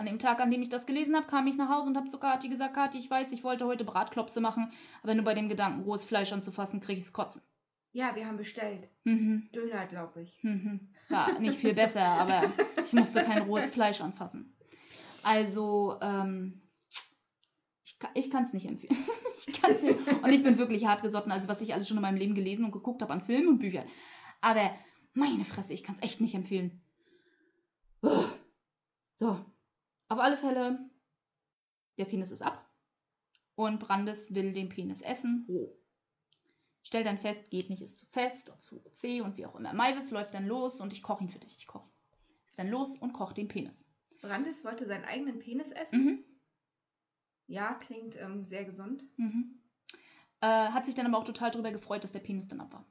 An dem Tag, an dem ich das gelesen habe, kam ich nach Hause und habe zu Kathi gesagt, Kathi, ich weiß, ich wollte heute Bratklopse machen, aber nur bei dem Gedanken, rohes Fleisch anzufassen, kriege ich es kotzen. Ja, wir haben bestellt. Mhm. Döner, glaube ich. Mhm. War nicht viel besser, aber ich musste kein rohes Fleisch anfassen. Also, ähm, ich, ka- ich kann es nicht empfehlen. ich kann's nicht. Und ich bin wirklich hart gesotten, also was ich alles schon in meinem Leben gelesen und geguckt habe an Filmen und Büchern. Aber meine Fresse, ich kann es echt nicht empfehlen. Uah. So, auf alle Fälle, der Penis ist ab und Brandes will den Penis essen, roh. Stellt dann fest, geht nicht, ist zu fest und zu zäh und wie auch immer. Maivis läuft dann los und ich koche ihn für dich. Ich koche ihn. Ist dann los und kocht den Penis. Brandes wollte seinen eigenen Penis essen. Mhm. Ja, klingt ähm, sehr gesund. Mhm. Äh, hat sich dann aber auch total darüber gefreut, dass der Penis dann ab war.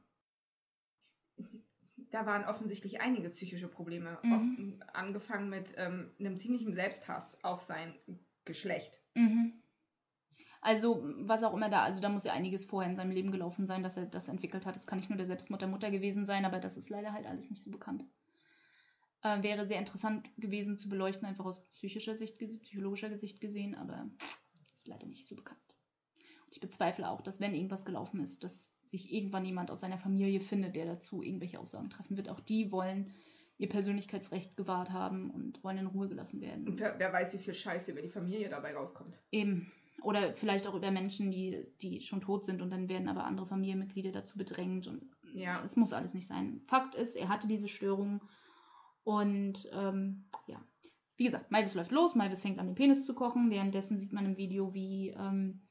Da waren offensichtlich einige psychische Probleme. Mhm. Oft, angefangen mit ähm, einem ziemlichen Selbsthass auf sein Geschlecht. Mhm. Also, was auch immer da, also da muss ja einiges vorher in seinem Leben gelaufen sein, dass er das entwickelt hat. Es kann nicht nur der Selbstmord der Mutter gewesen sein, aber das ist leider halt alles nicht so bekannt. Äh, wäre sehr interessant gewesen zu beleuchten, einfach aus psychischer Sicht, psychologischer Sicht gesehen, aber ist leider nicht so bekannt. Ich bezweifle auch, dass wenn irgendwas gelaufen ist, dass sich irgendwann jemand aus seiner Familie findet, der dazu irgendwelche Aussagen treffen wird. Auch die wollen ihr Persönlichkeitsrecht gewahrt haben und wollen in Ruhe gelassen werden. Und wer, wer weiß, wie viel Scheiße über die Familie dabei rauskommt. Eben. Oder vielleicht auch über Menschen, die, die schon tot sind und dann werden aber andere Familienmitglieder dazu bedrängt. Und Ja. es muss alles nicht sein. Fakt ist, er hatte diese Störung und ähm, ja. Wie gesagt, Malvis läuft los, Malvis fängt an, den Penis zu kochen. Währenddessen sieht man im Video, wie ähm,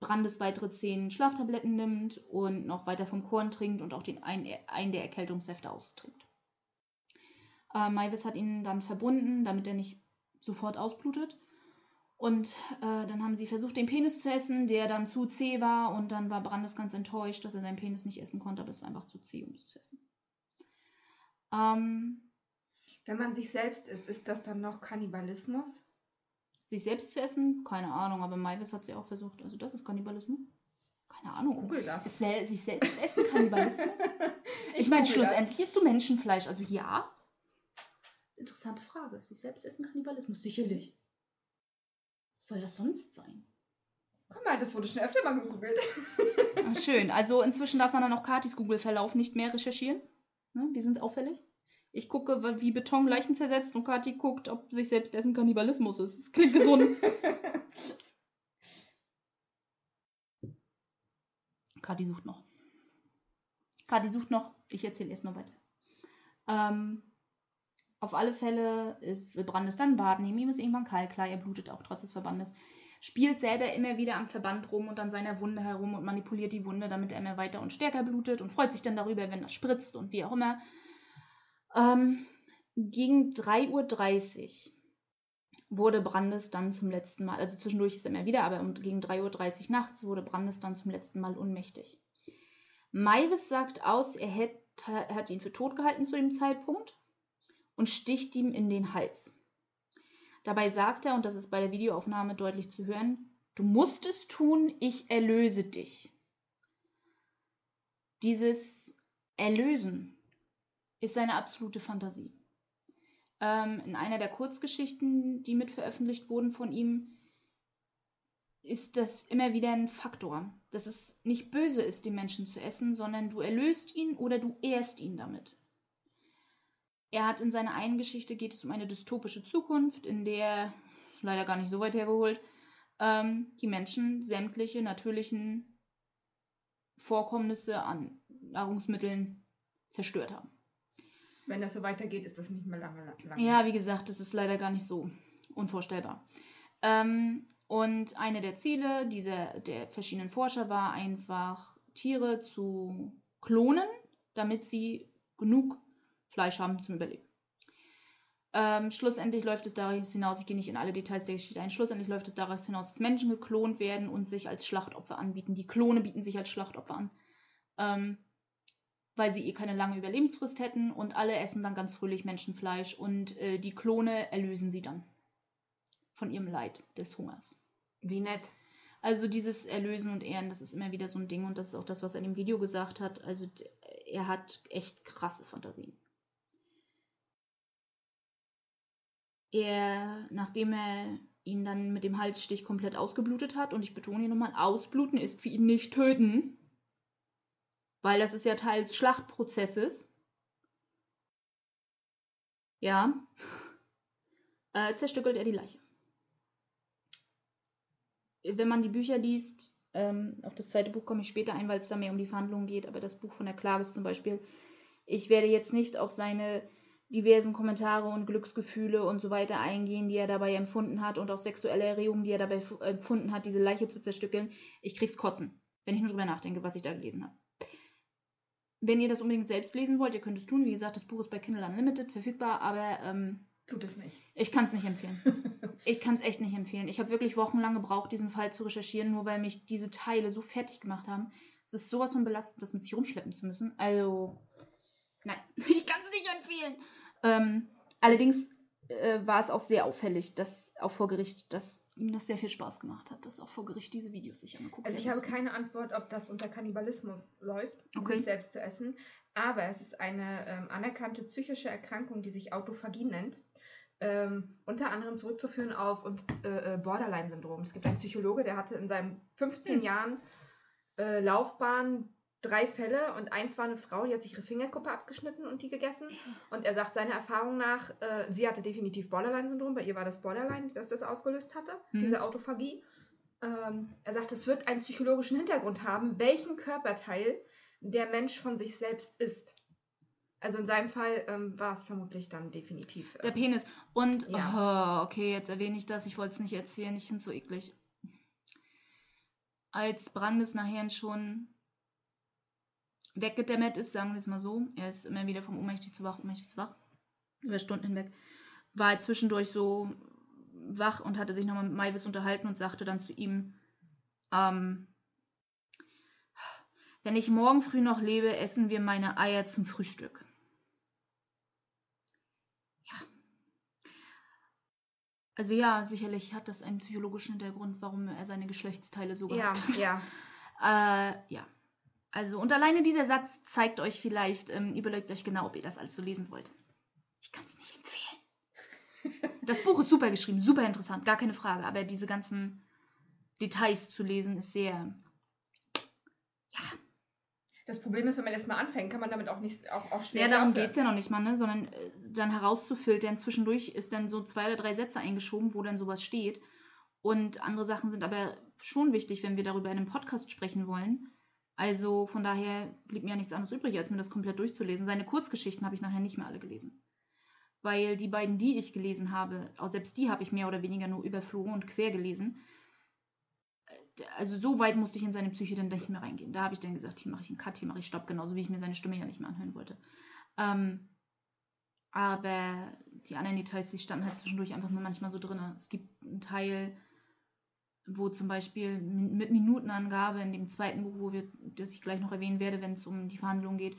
Brandes weitere zehn Schlaftabletten nimmt und noch weiter vom Korn trinkt und auch den einen, einen der Erkältungssäfte austrinkt. Äh, Malvis hat ihn dann verbunden, damit er nicht sofort ausblutet. Und äh, dann haben sie versucht, den Penis zu essen, der dann zu zäh war. Und dann war Brandes ganz enttäuscht, dass er seinen Penis nicht essen konnte, aber es war einfach zu zäh, um es zu essen. Ähm, Wenn man sich selbst isst, ist das dann noch Kannibalismus? Sich selbst zu essen, keine Ahnung, aber Maivis hat sie auch versucht. Also das ist Kannibalismus. Keine Ahnung. Google das. Ist sel sich selbst essen Kannibalismus? Ich meine, google das. schlussendlich isst du Menschenfleisch, also ja. Interessante Frage. Sich selbst essen Kannibalismus? Sicherlich. Was soll das sonst sein? Guck mal, das wurde schon öfter mal gegoogelt. Ah, schön. Also inzwischen darf man dann auch Katis Google-Verlauf nicht mehr recherchieren. Ne? Die sind auffällig. Ich gucke, wie Beton Leichen zersetzt und Kati guckt, ob sich selbst essen Kannibalismus ist. Das klingt gesund. Kati sucht noch. Kati sucht noch. Ich erzähle erstmal weiter. Ähm, auf alle Fälle ist, will Brandes dann baden. Neben ihm ist irgendwann kalt. Klar, er blutet auch trotz des Verbandes. Spielt selber immer wieder am Verband rum und an seiner Wunde herum und manipuliert die Wunde, damit er immer weiter und stärker blutet und freut sich dann darüber, wenn das spritzt und wie auch immer. Ähm, gegen 3.30 Uhr wurde Brandes dann zum letzten Mal, also zwischendurch ist er immer wieder, aber gegen 3.30 Uhr nachts wurde Brandes dann zum letzten Mal ohnmächtig. Maivis sagt aus, er hätte, er hat ihn für tot gehalten zu dem Zeitpunkt und sticht ihm in den Hals. Dabei sagt er, und das ist bei der Videoaufnahme deutlich zu hören, du musst es tun, ich erlöse dich. Dieses Erlösen ist seine absolute Fantasie. Ähm, in einer der Kurzgeschichten, die mit veröffentlicht wurden von ihm, ist das immer wieder ein Faktor, dass es nicht böse ist, den Menschen zu essen, sondern du erlöst ihn oder du ehrst ihn damit. Er hat in seiner einen Geschichte geht es um eine dystopische Zukunft, in der, leider gar nicht so weit hergeholt, ähm, die Menschen sämtliche natürlichen Vorkommnisse an Nahrungsmitteln zerstört haben. Wenn das so weitergeht, ist das nicht mehr lange. lange. Ja, wie gesagt, das ist leider gar nicht so unvorstellbar. Ähm, und eine der Ziele dieser der verschiedenen Forscher war einfach Tiere zu klonen, damit sie genug Fleisch haben zum Überleben. Ähm, schlussendlich läuft es daraus hinaus, ich gehe nicht in alle Details der Geschichte ein, schlussendlich läuft es daraus hinaus, dass Menschen geklont werden und sich als Schlachtopfer anbieten. Die Klone bieten sich als Schlachtopfer an, ähm, weil sie eh keine lange Überlebensfrist hätten und alle essen dann ganz fröhlich Menschenfleisch und äh, die Klone erlösen sie dann von ihrem Leid des Hungers. Wie nett. Also dieses Erlösen und Ehren, das ist immer wieder so ein Ding und das ist auch das, was er in dem Video gesagt hat. Also er hat echt krasse Fantasien. Er, nachdem er ihn dann mit dem Halsstich komplett ausgeblutet hat, und ich betone hier nochmal, ausbluten ist für ihn nicht töten, weil das ist ja Teil des Schlachtprozesses. Ja, äh, zerstückelt er die Leiche wenn man die Bücher liest, ähm, auf das zweite Buch komme ich später ein, weil es da mehr um die Verhandlungen geht, aber das Buch von der Klages zum Beispiel, ich werde jetzt nicht auf seine diversen Kommentare und Glücksgefühle und so weiter eingehen, die er dabei empfunden hat und auch sexuelle Erregungen, die er dabei empfunden hat, diese Leiche zu zerstückeln. Ich krieg's kotzen, wenn ich nur drüber nachdenke, was ich da gelesen habe. Wenn ihr das unbedingt selbst lesen wollt, ihr könnt es tun. Wie gesagt, das Buch ist bei Kindle Unlimited verfügbar, aber ähm, Tut es nicht. ich kann es nicht empfehlen. Ich kann es echt nicht empfehlen. Ich habe wirklich wochenlang gebraucht, diesen Fall zu recherchieren, nur weil mich diese Teile so fertig gemacht haben. Es ist sowas von belastend, das mit sich rumschleppen zu müssen. Also, nein, ich kann es nicht empfehlen. Ähm, allerdings äh, war es auch sehr auffällig, dass auch vor Gericht, dass ihm das sehr viel Spaß gemacht hat, dass auch vor Gericht diese Videos sich angeguckt Also ich habe keine Antwort, ob das unter Kannibalismus läuft, Okay. sich selbst zu essen. Aber es ist eine ähm, anerkannte psychische Erkrankung, die sich Autophagie nennt. ähm, unter anderem zurückzuführen auf und, äh, äh, Borderline-Syndrom. Es gibt einen Psychologe, der hatte in seinen 15 Hm. Jahren äh, Laufbahn drei Fälle und eins war eine Frau, die hat sich ihre Fingerkuppe abgeschnitten und die gegessen. Und er sagt seiner Erfahrung nach, äh, sie hatte definitiv Borderline-Syndrom, bei ihr war das Borderline, das das ausgelöst hatte, Mhm. diese Autophagie. Ähm, er sagt, es wird einen psychologischen Hintergrund haben, welchen Körperteil der Mensch von sich selbst ist. Also in seinem Fall ähm, war es vermutlich dann definitiv. äh, Der Penis. Und, Ja. oh, okay, jetzt erwähne ich das. Ich wollte es nicht erzählen. Ich finde es so eklig. Als Brandes nachher schon weggedämmert ist, sagen wir es mal so, er ist immer wieder vom ohnmächtig zu wach, ohnmächtig zu wach, über Stunden hinweg, war er zwischendurch so wach und hatte sich nochmal mit Maivis unterhalten und sagte dann zu ihm, ähm, wenn ich morgen früh noch lebe, essen wir meine Eier zum Frühstück. Also ja, sicherlich hat das einen psychologischen Hintergrund, warum er seine Geschlechtsteile so ja, gehasst hat. ja. Äh, ja. Also, und alleine dieser Satz zeigt euch vielleicht, ähm, überlegt euch genau, ob ihr das alles so lesen wollt. Ich kann es nicht empfehlen. Das Buch ist super geschrieben, super interessant, gar keine Frage. Aber diese ganzen Details zu lesen ist sehr. Ja, Das Problem ist, wenn man erstmal anfängt, kann man damit auch nicht auch, auch schwer ja darum geht es ja noch nicht mal, ne? sondern äh, dann herauszufiltern. Zwischendurch ist dann so zwei oder drei Sätze eingeschoben, wo dann sowas steht. Und andere Sachen sind aber schon wichtig, wenn wir darüber in einem Podcast sprechen wollen. Also von daher blieb mir ja nichts anderes übrig, als mir das komplett durchzulesen. Seine Kurzgeschichten habe ich nachher nicht mehr alle gelesen. Weil die beiden, die ich gelesen habe, auch selbst die habe ich mehr oder weniger nur überflogen und quer gelesen. Also so weit musste ich in seine Psyche dann nicht mehr reingehen. Da habe ich dann gesagt, hier mache ich einen Cut, hier mache ich Stopp, genauso wie ich mir seine Stimme ja nicht mehr anhören wollte. Ähm, aber die anderen Details, die standen halt zwischendurch einfach nur manchmal so drin. Es gibt einen Teil, wo zum Beispiel mit Minutenangabe in dem zweiten Buch, wo wir, das ich gleich noch erwähnen werde, wenn es um die Verhandlungen geht,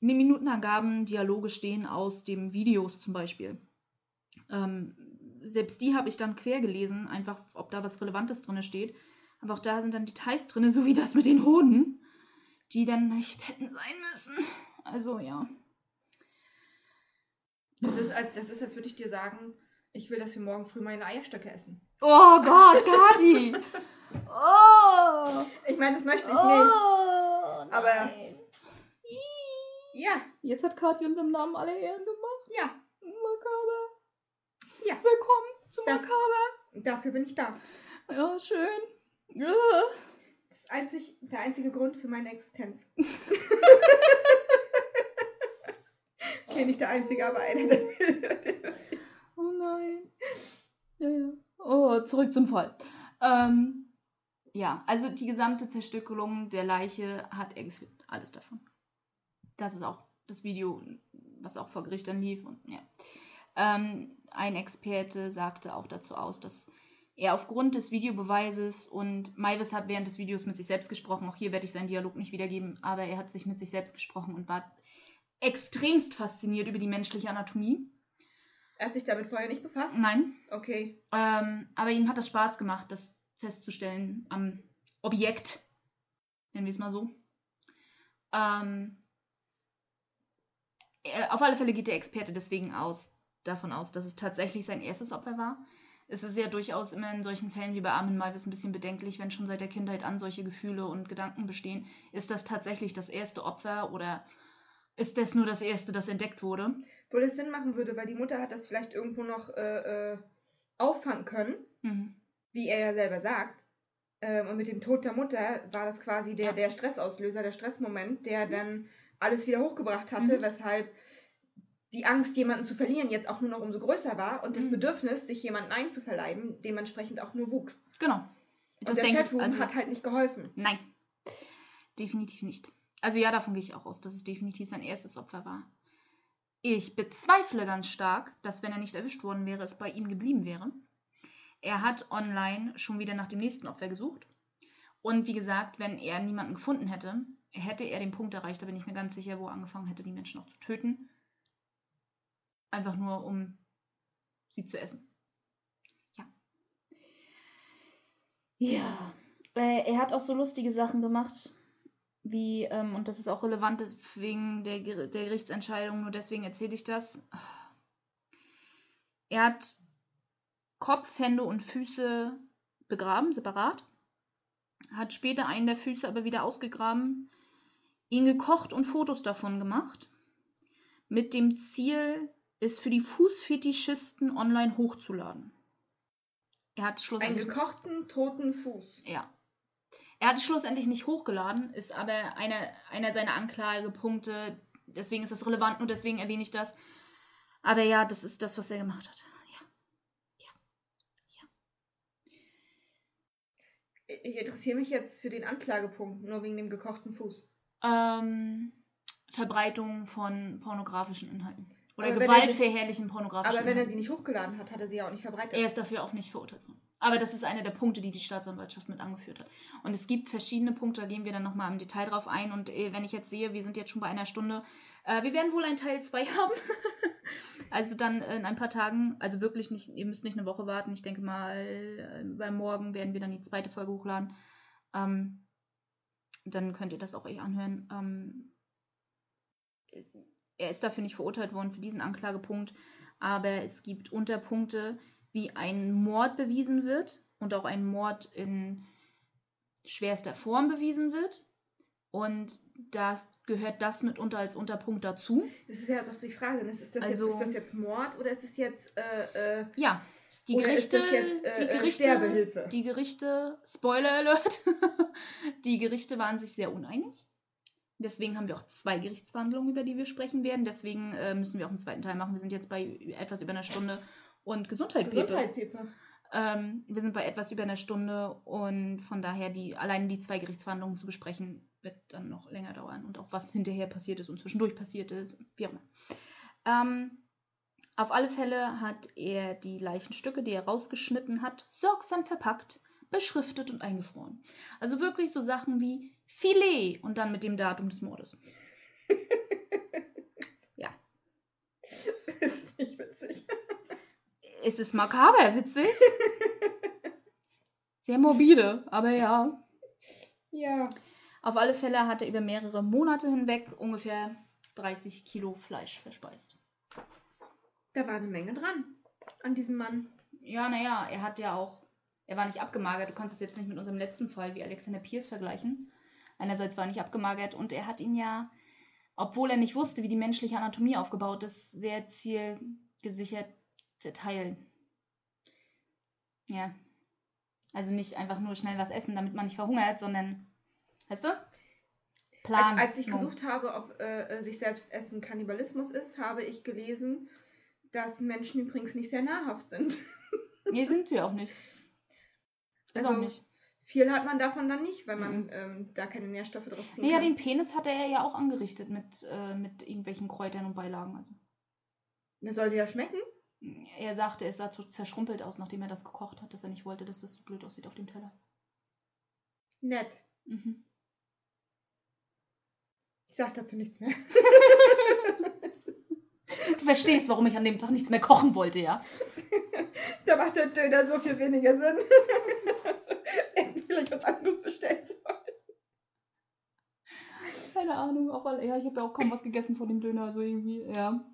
in den Minutenangaben Dialoge stehen aus dem Videos zum Beispiel. Ähm, selbst die habe ich dann quer gelesen, einfach ob da was Relevantes drin steht. Aber auch da sind dann Details drin, so wie das mit den Hoden, die dann nicht hätten sein müssen. Also ja. Das ist, als, das ist, als würde ich dir sagen, ich will, dass wir morgen früh meine Eierstöcke essen. Oh Gott, Kati! Oh! Ich meine, das möchte ich oh nicht. Aber- nein. Ja, Jetzt hat Kathi unserem Namen alle Ehren gemacht. ja, Makaber. Ja. Willkommen zu Da- Makaber. dafür bin ich da. Ja, schön. Ja. Das ist einzig, der einzige Grund für meine Existenz. okay, nicht der einzige, aber einer. Oh nein. Ja, ja. Oh, zurück zum Fall. Ähm, ja, also die gesamte Zerstückelung der Leiche hat er geführt. Alles davon. Das ist auch das Video, was auch vor Gericht dann lief. Und, ja. ähm, ein Experte sagte auch dazu aus, dass er aufgrund des Videobeweises und Maivis hat während des Videos mit sich selbst gesprochen. Auch hier werde ich seinen Dialog nicht wiedergeben, aber er hat sich mit sich selbst gesprochen und war extremst fasziniert über die menschliche Anatomie. Er hat sich damit vorher nicht befasst? Nein, Okay. ähm, aber ihm hat das Spaß gemacht, das festzustellen am Objekt. Nennen wir es mal so. Ähm, er, auf alle Fälle geht der Experte deswegen aus, davon aus, dass es tatsächlich sein erstes Opfer war. Es ist ja durchaus immer in solchen Fällen wie bei Armin Malvis ein bisschen bedenklich, wenn schon seit der Kindheit an solche Gefühle und Gedanken bestehen. Ist das tatsächlich das erste Opfer oder ist das nur das erste, das entdeckt wurde? Wo das Sinn machen würde, weil die Mutter hat das vielleicht irgendwo noch äh, äh, auffangen können, Mhm. wie er ja selber sagt. Ähm, und mit dem Tod der Mutter war das quasi der, Ja. der Stressauslöser, der Stressmoment, der dann alles wieder hochgebracht hatte, Mhm. weshalb die Angst, jemanden zu verlieren, jetzt auch nur noch umso größer war und das Mhm. Bedürfnis, sich jemanden einzuverleiben, dementsprechend auch nur wuchs. Genau. und der Chatroom also hat halt nicht geholfen. Nein, definitiv nicht. Also ja, davon gehe ich auch aus, dass es definitiv sein erstes Opfer war. Ich bezweifle ganz stark, dass wenn er nicht erwischt worden wäre, es bei ihm geblieben wäre. Er hat online schon wieder nach dem nächsten Opfer gesucht. Und wie gesagt, wenn er niemanden gefunden hätte, hätte er den Punkt erreicht, da bin ich mir ganz sicher, wo er angefangen hätte, die Menschen auch zu töten. Einfach nur, um sie zu essen. Ja. Ja. Äh, er hat auch so lustige Sachen gemacht, wie, ähm, und das ist auch relevant wegen der, der Gerichtsentscheidung, nur deswegen erzähle ich das. Er hat Kopf, Hände und Füße begraben, separat. Hat später einen der Füße aber wieder ausgegraben, ihn gekocht und Fotos davon gemacht. Mit dem Ziel, es für die Fußfetischisten online hochzuladen. Er hat Einen schlussendlich. gekochten, toten Fuß. Ja. Er hat es schlussendlich nicht hochgeladen, ist aber einer, einer seiner Anklagepunkte. Deswegen ist das relevant und deswegen erwähne ich das. Aber ja, das ist das, was er gemacht hat. Ja. Ich interessiere mich jetzt für den Anklagepunkt, nur wegen dem gekochten Fuß. Ähm, Verbreitung von pornografischen Inhalten. Oder er gewaltverherrlichen pornografischen Aber wenn er Inhalten. sie nicht hochgeladen hat, hat er sie ja auch nicht verbreitet. Er ist dafür auch nicht verurteilt worden. Aber das ist einer der Punkte, die die Staatsanwaltschaft mit angeführt hat. Und es gibt verschiedene Punkte, da gehen wir dann nochmal im Detail drauf ein. Und äh, wenn ich jetzt sehe, wir sind jetzt schon bei einer Stunde, äh, wir werden wohl einen Teil 2 haben. also dann äh, in ein paar Tagen, also wirklich nicht, ihr müsst nicht eine Woche warten. Ich denke mal, äh, bei morgen werden wir dann die zweite Folge hochladen. Ähm, dann könnt ihr das auch euch anhören. Ähm, er ist dafür nicht verurteilt worden für diesen Anklagepunkt, aber es gibt Unterpunkte, wie ein Mord bewiesen wird und auch ein Mord in schwerster Form bewiesen wird. Und das gehört das mitunter als Unterpunkt dazu. Das ist ja jetzt auch die Frage. Ist, ist, das, Also- jetzt, ist das jetzt Mord oder ist es jetzt äh, äh, Ja, die Gerichte, das jetzt äh, die äh, Gerichte, die Gerichte, Spoiler Alert, die Gerichte waren sich sehr uneinig. Deswegen haben wir auch zwei Gerichtsverhandlungen, über die wir sprechen werden. Deswegen äh, müssen wir auch einen zweiten Teil machen. Wir sind jetzt bei etwas über einer Stunde. Und Gesundheit, Pepe. Gesundheit, Pepe. Ähm, wir sind bei etwas über einer Stunde und von daher die allein die zwei Gerichtsverhandlungen zu besprechen, wird dann noch länger dauern und auch was hinterher passiert ist und zwischendurch passiert ist, wie auch immer. Ähm, auf alle Fälle hat er die Leichenstücke, die er rausgeschnitten hat, sorgsam verpackt, beschriftet und eingefroren. Also wirklich so Sachen wie Filet und dann mit dem Datum des Mordes. Das ist nicht witzig. Es ist makaber, witzig. Sehr morbide, aber ja. Ja. Auf alle Fälle hat er über mehrere Monate hinweg ungefähr 30 Kilo Fleisch verspeist. Da war eine Menge dran an diesem Mann. Ja, naja, er hat ja auch, er war nicht abgemagert. Du kannst es jetzt nicht mit unserem letzten Fall wie Alexander Pierce vergleichen. Einerseits war er nicht abgemagert und er hat ihn ja, obwohl er nicht wusste, wie die menschliche Anatomie aufgebaut ist, sehr zielgesichert zerteilen. Ja. Also nicht einfach nur schnell was essen, damit man nicht verhungert, sondern, weißt du? Plan. Als, als ich gesucht habe, ob äh, äh, sich selbst essen Kannibalismus ist, habe ich gelesen, dass Menschen übrigens nicht sehr nahrhaft sind. Nee, sind sie auch nicht. Ist Also, auch nicht. Viel hat man davon dann nicht, weil man Mhm. ähm, da keine Nährstoffe draus ziehen Naja, kann. den Penis hat er ja auch angerichtet mit, äh, mit irgendwelchen Kräutern und Beilagen. Also. Der sollte ja schmecken. Er sagte, es sah zu zerschrumpelt aus, nachdem er das gekocht hat, dass er nicht wollte, dass das so blöd aussieht auf dem Teller. Nett. Mhm. Ich sag dazu nichts mehr. Du verstehst, warum ich an dem Tag nichts mehr kochen wollte, ja? da macht der Döner so viel weniger Sinn. Vielleicht was anderes bestellen sollen. Keine Ahnung, auch weil, ja, ich habe ja auch kaum was gegessen von dem Döner, also irgendwie, ja.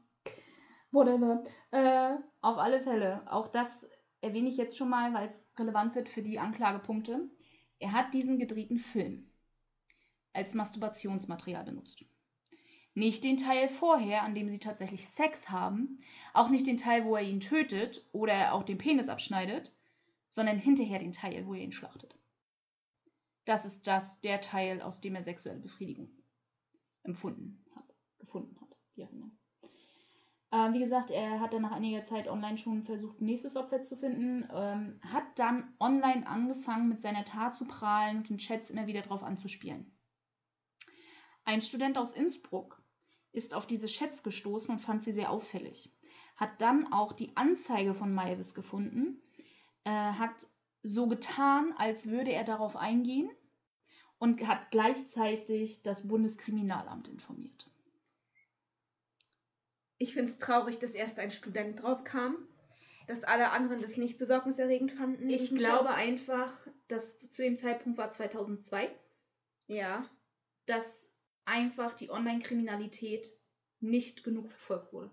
Whatever. Äh, auf alle Fälle, auch das erwähne ich jetzt schon mal, weil es relevant wird für die Anklagepunkte. Er hat diesen gedrehten Film als Masturbationsmaterial benutzt. Nicht den Teil vorher, an dem sie tatsächlich Sex haben, auch nicht den Teil, wo er ihn tötet oder auch den Penis abschneidet, sondern hinterher den Teil, wo er ihn schlachtet. Das ist das, der Teil, aus dem er sexuelle Befriedigung empfunden hat, gefunden hat, wie auch immer. Ähm, wie gesagt, er hat dann nach einiger Zeit online schon versucht, ein nächstes Opfer zu finden, ähm, hat dann online angefangen, mit seiner Tat zu prahlen und den Chats immer wieder drauf anzuspielen. Ein Student aus Innsbruck ist auf diese Chats gestoßen und fand sie sehr auffällig. Hat dann auch die Anzeige von Maivis gefunden, äh, hat so getan, als würde er darauf eingehen und hat gleichzeitig das Bundeskriminalamt informiert. Ich finde es traurig, dass erst ein Student drauf kam, dass alle anderen das nicht besorgniserregend fanden. Ich glaube Schatz. einfach, dass zu dem Zeitpunkt war 2002, Ja. dass einfach die Online-Kriminalität nicht genug verfolgt wurde.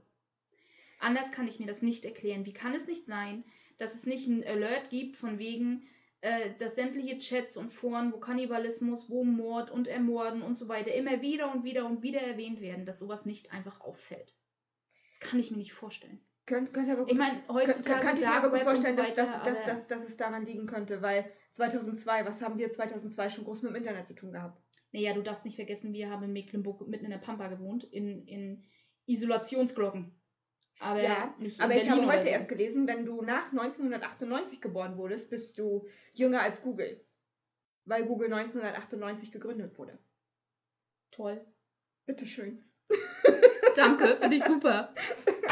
Anders kann ich mir das nicht erklären. Wie kann es nicht sein, dass es nicht einen Alert gibt von wegen, äh, dass sämtliche Chats und Foren, wo Kannibalismus, wo Mord und Ermorden und so weiter immer wieder und wieder und wieder erwähnt werden, dass sowas nicht einfach auffällt. Das kann ich mir nicht vorstellen. Könnt, könnt aber gut, Ich meine, heutzutage kann, kann ich mir aber gut vorstellen, so dass, dass, weiter, dass, dass, dass es daran liegen könnte, weil 2002, was haben wir 2002 schon groß mit dem Internet zu tun gehabt? Naja, du darfst nicht vergessen, wir haben in Mecklenburg mitten in der Pampa gewohnt, in, in Isolationsglocken. Aber Ja, nicht Aber ich habe heute so. erst gelesen, wenn du nach 1998 geboren wurdest, bist du jünger als Google. Weil Google 1998 gegründet wurde. Toll. Bitteschön. Danke, finde ich super.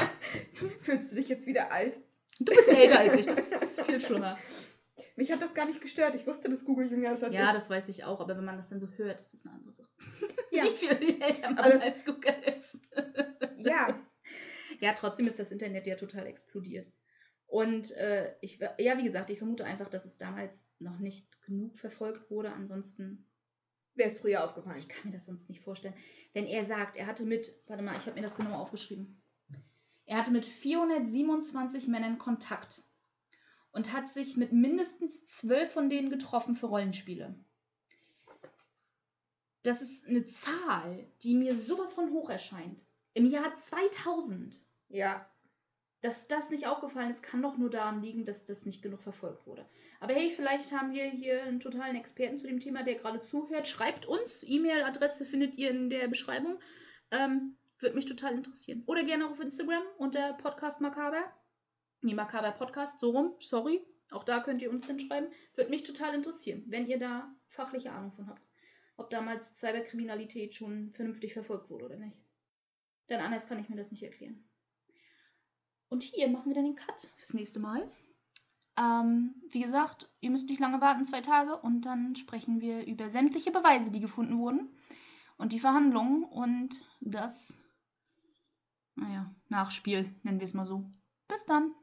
Fühlst du dich jetzt wieder alt? Du bist älter als ich, das ist viel schlimmer. Mich hat das gar nicht gestört. Ich wusste, dass Google jünger ist als Ja, ich. das weiß ich auch, aber wenn man das dann so hört, ist das eine andere Sache. Ja. Wie viel älter man das- als Google ist. ja. Ja, trotzdem ist das Internet ja total explodiert. Und äh, ich, ja, wie gesagt, ich vermute einfach, dass es damals noch nicht genug verfolgt wurde. Ansonsten Wäre es früher aufgefallen. Ich kann mir das sonst nicht vorstellen. Wenn er sagt, er hatte mit, warte mal, ich habe mir das genau aufgeschrieben. Er hatte mit 427 Männern Kontakt und hat sich mit mindestens zwölf von denen getroffen für Rollenspiele. Das ist eine Zahl, die mir sowas von hoch erscheint. Im Jahr 2000. Ja. Dass das nicht aufgefallen ist, kann doch nur daran liegen, dass das nicht genug verfolgt wurde. Aber hey, vielleicht haben wir hier einen totalen Experten zu dem Thema, der gerade zuhört. Schreibt uns. E-Mail-Adresse findet ihr in der Beschreibung. Ähm, Würde mich total interessieren. Oder gerne auch auf Instagram unter Podcast Makaber. Nee, Makaber Podcast, so rum. Sorry. Auch da könnt ihr uns dann schreiben. Würde mich total interessieren, wenn ihr da fachliche Ahnung von habt. Ob damals Cyberkriminalität schon vernünftig verfolgt wurde oder nicht. Denn anders kann ich mir das nicht erklären. Und hier machen wir dann den Cut fürs nächste Mal. Ähm, wie gesagt, ihr müsst nicht lange warten, zwei Tage, und dann sprechen wir über sämtliche Beweise, die gefunden wurden und die Verhandlungen und das, naja, Nachspiel, nennen wir es mal so. Bis dann.